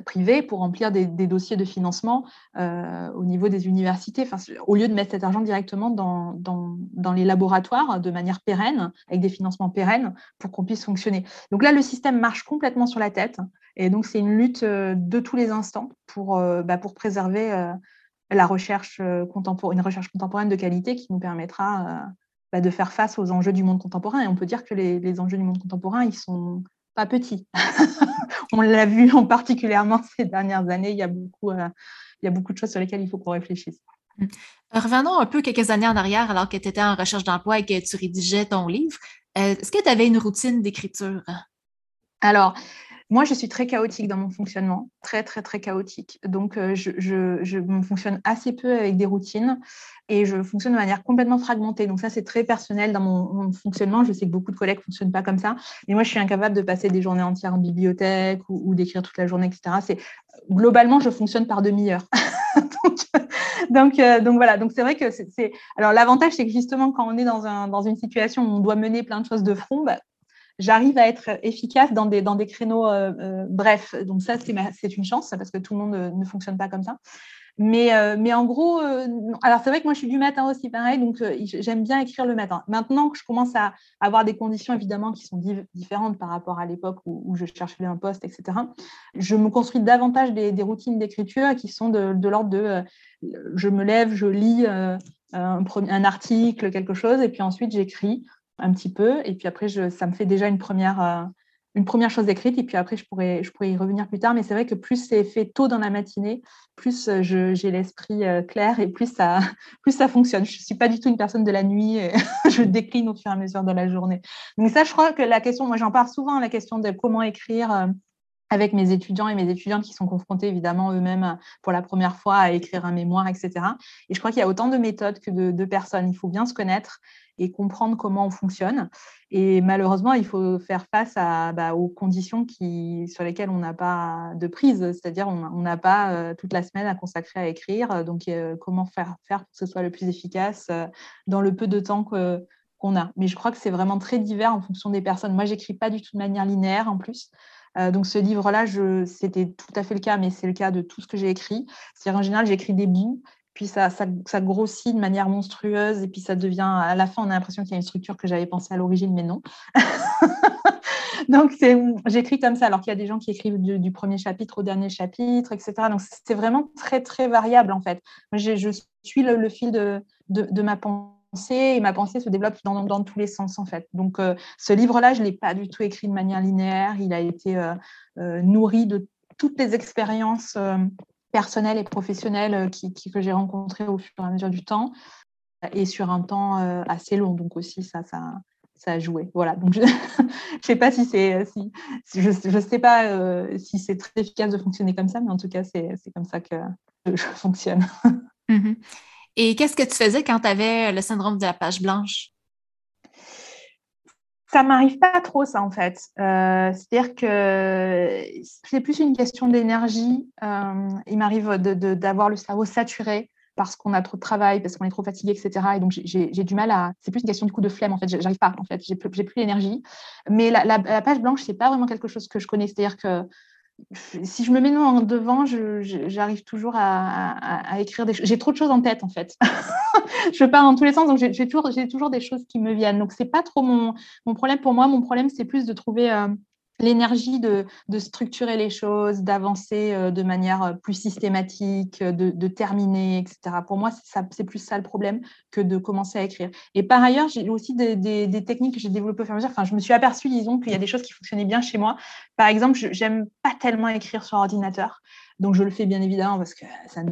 privés pour remplir des, dossiers de financement euh, au niveau des universités, au lieu de mettre cet argent directement dans, les laboratoires de manière pérenne, avec des financements pérennes, pour qu'on puisse fonctionner. Donc là, le système marche complètement sur la tête, et donc c'est une lutte euh, de tous les instants pour, euh, bah, préserver la recherche contemporaine, une recherche contemporaine de qualité qui nous permettra bah, de faire face aux enjeux du monde contemporain. Et on peut dire que les, les enjeux du monde contemporain, ils sont pas petits. on l'a vu en particulièrement ces dernières années. Il y, a beaucoup, euh, il y a beaucoup de choses sur lesquelles il faut qu'on réfléchisse. Hum. Revenons un peu quelques années en arrière, alors que tu étais en recherche d'emploi et que tu rédigeais ton livre. Euh, est-ce que tu avais une routine d'écriture? Alors, moi, je suis très chaotique dans mon fonctionnement, très, très, très chaotique. Donc, euh, je, fonctionne assez peu avec des routines et je fonctionne de manière complètement fragmentée. Donc, ça, c'est très personnel dans mon, fonctionnement. Je sais que beaucoup de collègues ne fonctionnent pas comme ça. Mais moi, je suis incapable de passer des journées entières en bibliothèque ou, d'écrire toute la journée, etc. Globalement, je fonctionne par demi-heure. donc, euh, donc, voilà. Donc, c'est vrai que c'est. Alors, l'avantage, c'est que justement, quand on est dans, une situation où on doit mener plein de choses de front, bah, j'arrive à être efficace dans des, dans des créneaux euh, euh, brefs. Donc ça, c'est une chance parce que tout le monde euh, ne, fonctionne pas comme ça. Mais, mais en gros, alors c'est vrai que moi je suis du matin aussi pareil, donc j'aime bien écrire le matin. Maintenant que je commence à avoir des conditions évidemment qui sont différentes par rapport à l'époque où, je cherchais un poste, etc., je me construis davantage des, routines d'écriture qui sont de, l'ordre de je me lève, je lis un, article, quelque chose, et puis ensuite j'écris un petit peu. Et puis après, je, ça me fait déjà une première, euh, une première chose écrite. Et puis après, je pourrais, je pourrais y revenir plus tard. Mais c'est vrai que plus c'est fait tôt dans la matinée, plus euh, j'ai l'esprit euh, clair et plus ça, plus ça fonctionne. Je ne suis pas du tout une personne de la nuit. je décline au fur et à mesure de la journée. Donc ça, je crois que la question, moi j'en parle souvent, la question de comment écrire avec mes étudiants et mes étudiantes qui sont confrontés évidemment eux-mêmes pour la première fois à écrire un mémoire, etc. Et je crois qu'il y a autant de méthodes que de, personnes. Il faut bien se connaître et comprendre comment on fonctionne. Et malheureusement, il faut faire face bah, aux conditions sur lesquelles on n'a pas de prise, c'est-à-dire on n'a pas euh, toute la semaine à consacrer à écrire. Donc, euh, comment faire, pour que ce soit le plus efficace euh, dans le peu de temps qu'on a. Mais je crois que c'est vraiment très divers en fonction des personnes. Moi, j'écris pas du tout de manière linéaire en plus. Donc ce livre-là, c'était tout à fait le cas, mais c'est le cas de tout ce que j'ai écrit. C'est-à-dire en général, j'écris des bouts puis ça, grossit de manière monstrueuse, et puis ça devient, à la fin, on a l'impression qu'il y a une structure que j'avais pensée à l'origine, mais non. Donc, j'écris comme ça, alors qu'il y a des gens qui écrivent du, premier chapitre au dernier chapitre, etc. Donc, c'est vraiment très, très variable, en fait. je suis le, fil de, ma pensée, et ma pensée se développe dans, tous les sens, en fait. Donc, euh, ce livre-là, je ne l'ai pas du tout écrit de manière linéaire. Il a été euh, euh, nourri de toutes les expériences personnels et professionnels qui, que j'ai rencontrés au fur et à mesure du temps et sur un temps assez long. Donc aussi, ça, ça, ça a joué. Voilà. Donc je ne sais pas si c'est, je, je sais pas si c'est très efficace de fonctionner comme ça, mais en tout cas, c'est, comme ça que je fonctionne. Mm-hmm. Et qu'est-ce que tu faisais quand tu avais le syndrome de la page blanche? ça m'arrive pas trop, ça, en fait. Euh, c'est-à-dire que c'est plus une question d'énergie. Euh, il m'arrive d'avoir le cerveau saturé parce qu'on a trop de travail, parce qu'on est trop fatigué, etc. Et donc, j'ai du mal à. C'est plus une question du coup de flemme, en fait. J'arrive pas, en fait. J'ai plus, l'énergie. Mais la, la, la, page blanche, c'est pas vraiment quelque chose que je connais. C'est-à-dire que si je me mets en devant, j'arrive toujours à, écrire des choses. J'ai trop de choses en tête, en fait. je pars dans tous les sens, donc j'ai toujours, des choses qui me viennent. Donc, c'est pas trop mon, mon, problème pour moi. Mon problème, c'est plus de trouver euh, l'énergie de, structurer les choses, d'avancer euh, de manière euh, plus systématique, euh, de, terminer, etc. Pour moi, c'est plus ça le problème que de commencer à écrire. Et par ailleurs, j'ai aussi des, techniques que j'ai développées au fur et à mesure. Enfin, je me suis aperçue, disons, qu'il y a des choses qui fonctionnaient bien chez moi. Par exemple, j'aime pas tellement écrire sur ordinateur. Donc, je le fais bien évidemment parce que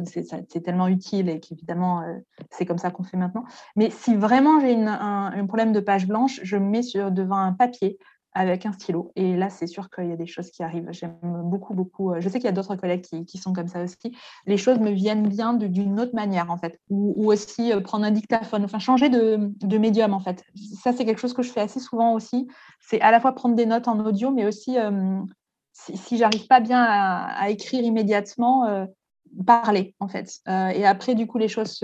c'est tellement utile et qu'évidemment, c'est comme ça qu'on fait maintenant. Mais si vraiment j'ai un, problème de page blanche, je me mets sur, devant un papier avec un stylo. Et là, c'est sûr qu'il y a des choses qui arrivent. J'aime beaucoup, beaucoup. Euh, je sais qu'il y a d'autres collègues qui, sont comme ça aussi. Les choses me viennent bien d'une autre manière, en fait. Ou, aussi euh, prendre un dictaphone, enfin changer de, médium, en fait. Ça, c'est quelque chose que je fais assez souvent aussi. C'est à la fois prendre des notes en audio, mais aussi, euh, si, si j'arrive pas bien à, écrire immédiatement, parler, en fait. et après, du coup, les choses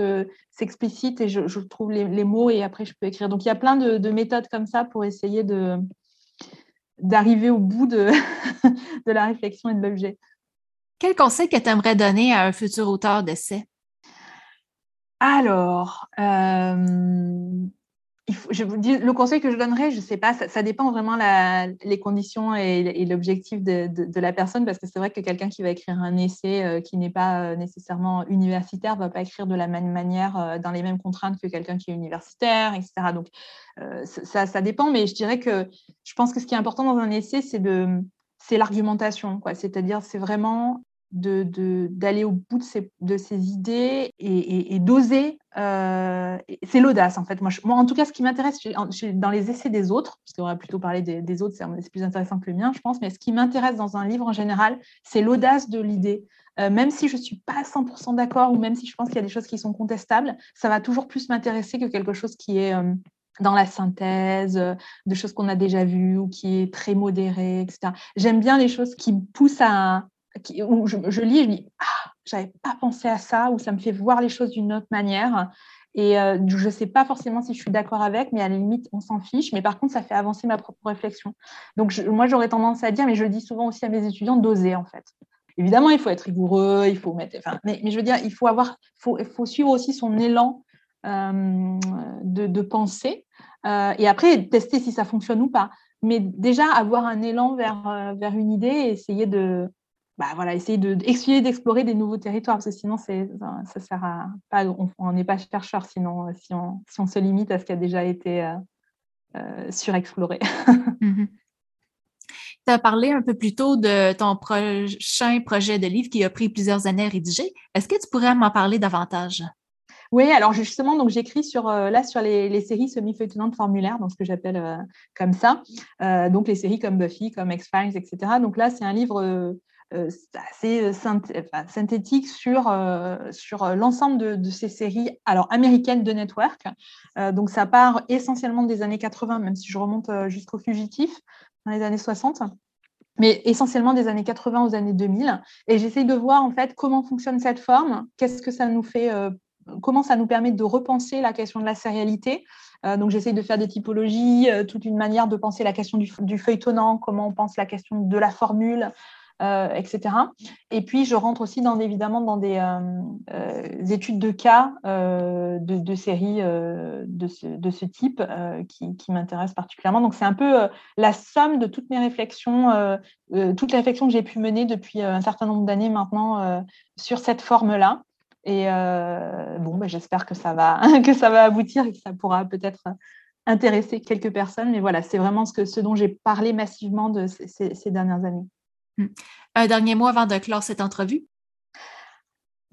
s'explicitent et je, trouve les, mots et après, je peux écrire. Donc, il y a plein de méthodes comme ça pour essayer de d'arriver au bout de, de la réflexion et de l'objet. Quel conseil que tu aimerais donner à un futur auteur d'essai? Alors, euh, le conseil que je donnerais, je ne sais pas, ça, dépend vraiment la, les conditions et, l'objectif de, la personne, parce que c'est vrai que quelqu'un qui va écrire un essai euh, qui n'est pas euh, nécessairement universitaire ne va pas écrire de la même manière, euh, dans les mêmes contraintes que quelqu'un qui est universitaire, etc. Donc, ça, dépend, mais je dirais que je pense que ce qui est important dans un essai, c'est l'argumentation, C'est-à-dire, c'est vraiment d'aller au bout de ses, de ses idées et, d'oser. Euh, c'est l'audace, en fait. Moi, moi, en tout cas, ce qui m'intéresse dans les essais des autres, parce qu'on va plutôt parler des, autres, c'est plus intéressant que le mien, je pense, mais ce qui m'intéresse dans un livre en général, c'est l'audace de l'idée. Euh, même si je ne suis pas 100% d'accord ou même si je pense qu'il y a des choses qui sont contestables, ça va toujours plus m'intéresser que quelque chose qui est euh, dans la synthèse, de choses qu'on a déjà vues ou qui est très modéré, etc. J'aime bien les choses qui poussent à, où je, lis je dis ah j'avais pas pensé à ça ou ça me fait voir les choses d'une autre manière. Et euh, je ne sais pas forcément si je suis d'accord avec mais à la limite on s'en fiche. Mais par contre ça fait avancer ma propre réflexion. Donc moi j'aurais tendance à dire mais je le dis souvent aussi à mes étudiants d'oser en fait. Évidemment il faut être rigoureux il faut mettre mais, mais je veux dire il faut avoir faut, faut suivre aussi son élan euh, de, de, pensée euh, et après tester si ça fonctionne ou pas. Mais déjà avoir un élan vers, vers une idée et essayer de, bah, voilà, essayer d'explorer, d'explorer des nouveaux territoires, parce que sinon, ça sert à pas, on n'est pas chercheur sinon, euh, si on, si on, se limite à ce qui a déjà été euh, euh, surexploré. Mhm. Tu as parlé un peu plus tôt de ton prochain projet de livre qui a pris plusieurs années à rédiger. Est-ce que tu pourrais m'en parler davantage? Oui, alors justement, donc j'écris sur là sur les, les séries semi-feuilletonnantes formulaires, donc ce que j'appelle comme ça. donc les séries comme Buffy, comme X-Files, etc. Donc là, c'est un livre euh, assez euh, synthétique sur, euh, sur l'ensemble de, ces séries alors américaines de network. donc ça part essentiellement des années 80, même si je remonte jusqu'au fugitif dans les années 60 mais essentiellement des années 80 aux années 2000. Et j'essaye de voir en fait comment fonctionne cette forme, qu'est-ce que ça nous fait, comment ça nous permet de repenser la question de la sérialité. donc j'essaye de faire des typologies, toute une manière de penser la question du, du, feuilletonnant, comment on pense la question de la formule, euh, etc. Et puis, je rentre aussi dans, évidemment dans des euh, euh, études de cas de, séries de ce, type qui, qui m'intéressent particulièrement. Donc, c'est un peu la somme de toutes mes réflexions, toutes les réflexions que j'ai pu mener depuis un certain nombre d'années maintenant sur cette forme-là. Et bon, ben, j'espère que ça va que ça va aboutir et que ça pourra peut-être intéresser quelques personnes. Mais voilà, c'est vraiment ce, dont j'ai parlé massivement de ces dernières années. Hmm. Un dernier mot avant de clore cette entrevue?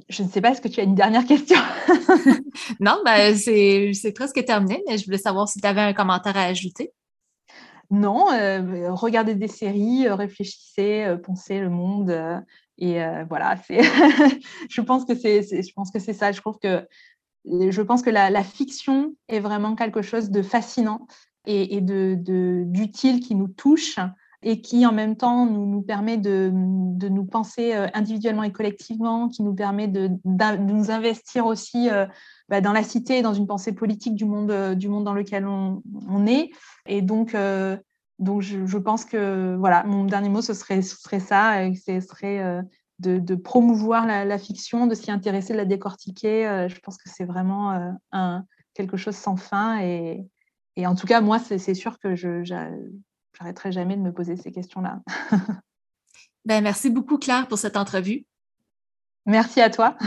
Je ne sais pas, est-ce que tu as une dernière question? non, ben, c'est presque terminé, mais je voulais savoir si tu avais un commentaire à ajouter. Non, euh, regardez des séries, euh, réfléchissez, euh, pensez le monde. et voilà, je pense que c'est je pense que c'est ça. Je trouve que je pense que la, fiction est vraiment quelque chose de fascinant et, d'utile qui nous touche et qui en même temps nous, permet de, nous penser individuellement et collectivement, qui nous permet de, nous investir aussi bah, dans la cité et dans une pensée politique du monde, du monde dans lequel on, est. Et donc, donc je, pense que voilà, mon dernier mot, ce serait, ce serait ça, ce serait de, promouvoir la, fiction, de s'y intéresser, de la décortiquer. Euh, je pense que c'est vraiment euh, un, quelque chose sans fin. Et, en tout cas, moi, c'est sûr que je n'arrêterai jamais de me poser ces questions-là. ben, merci beaucoup, Claire, pour cette entrevue. Merci à toi.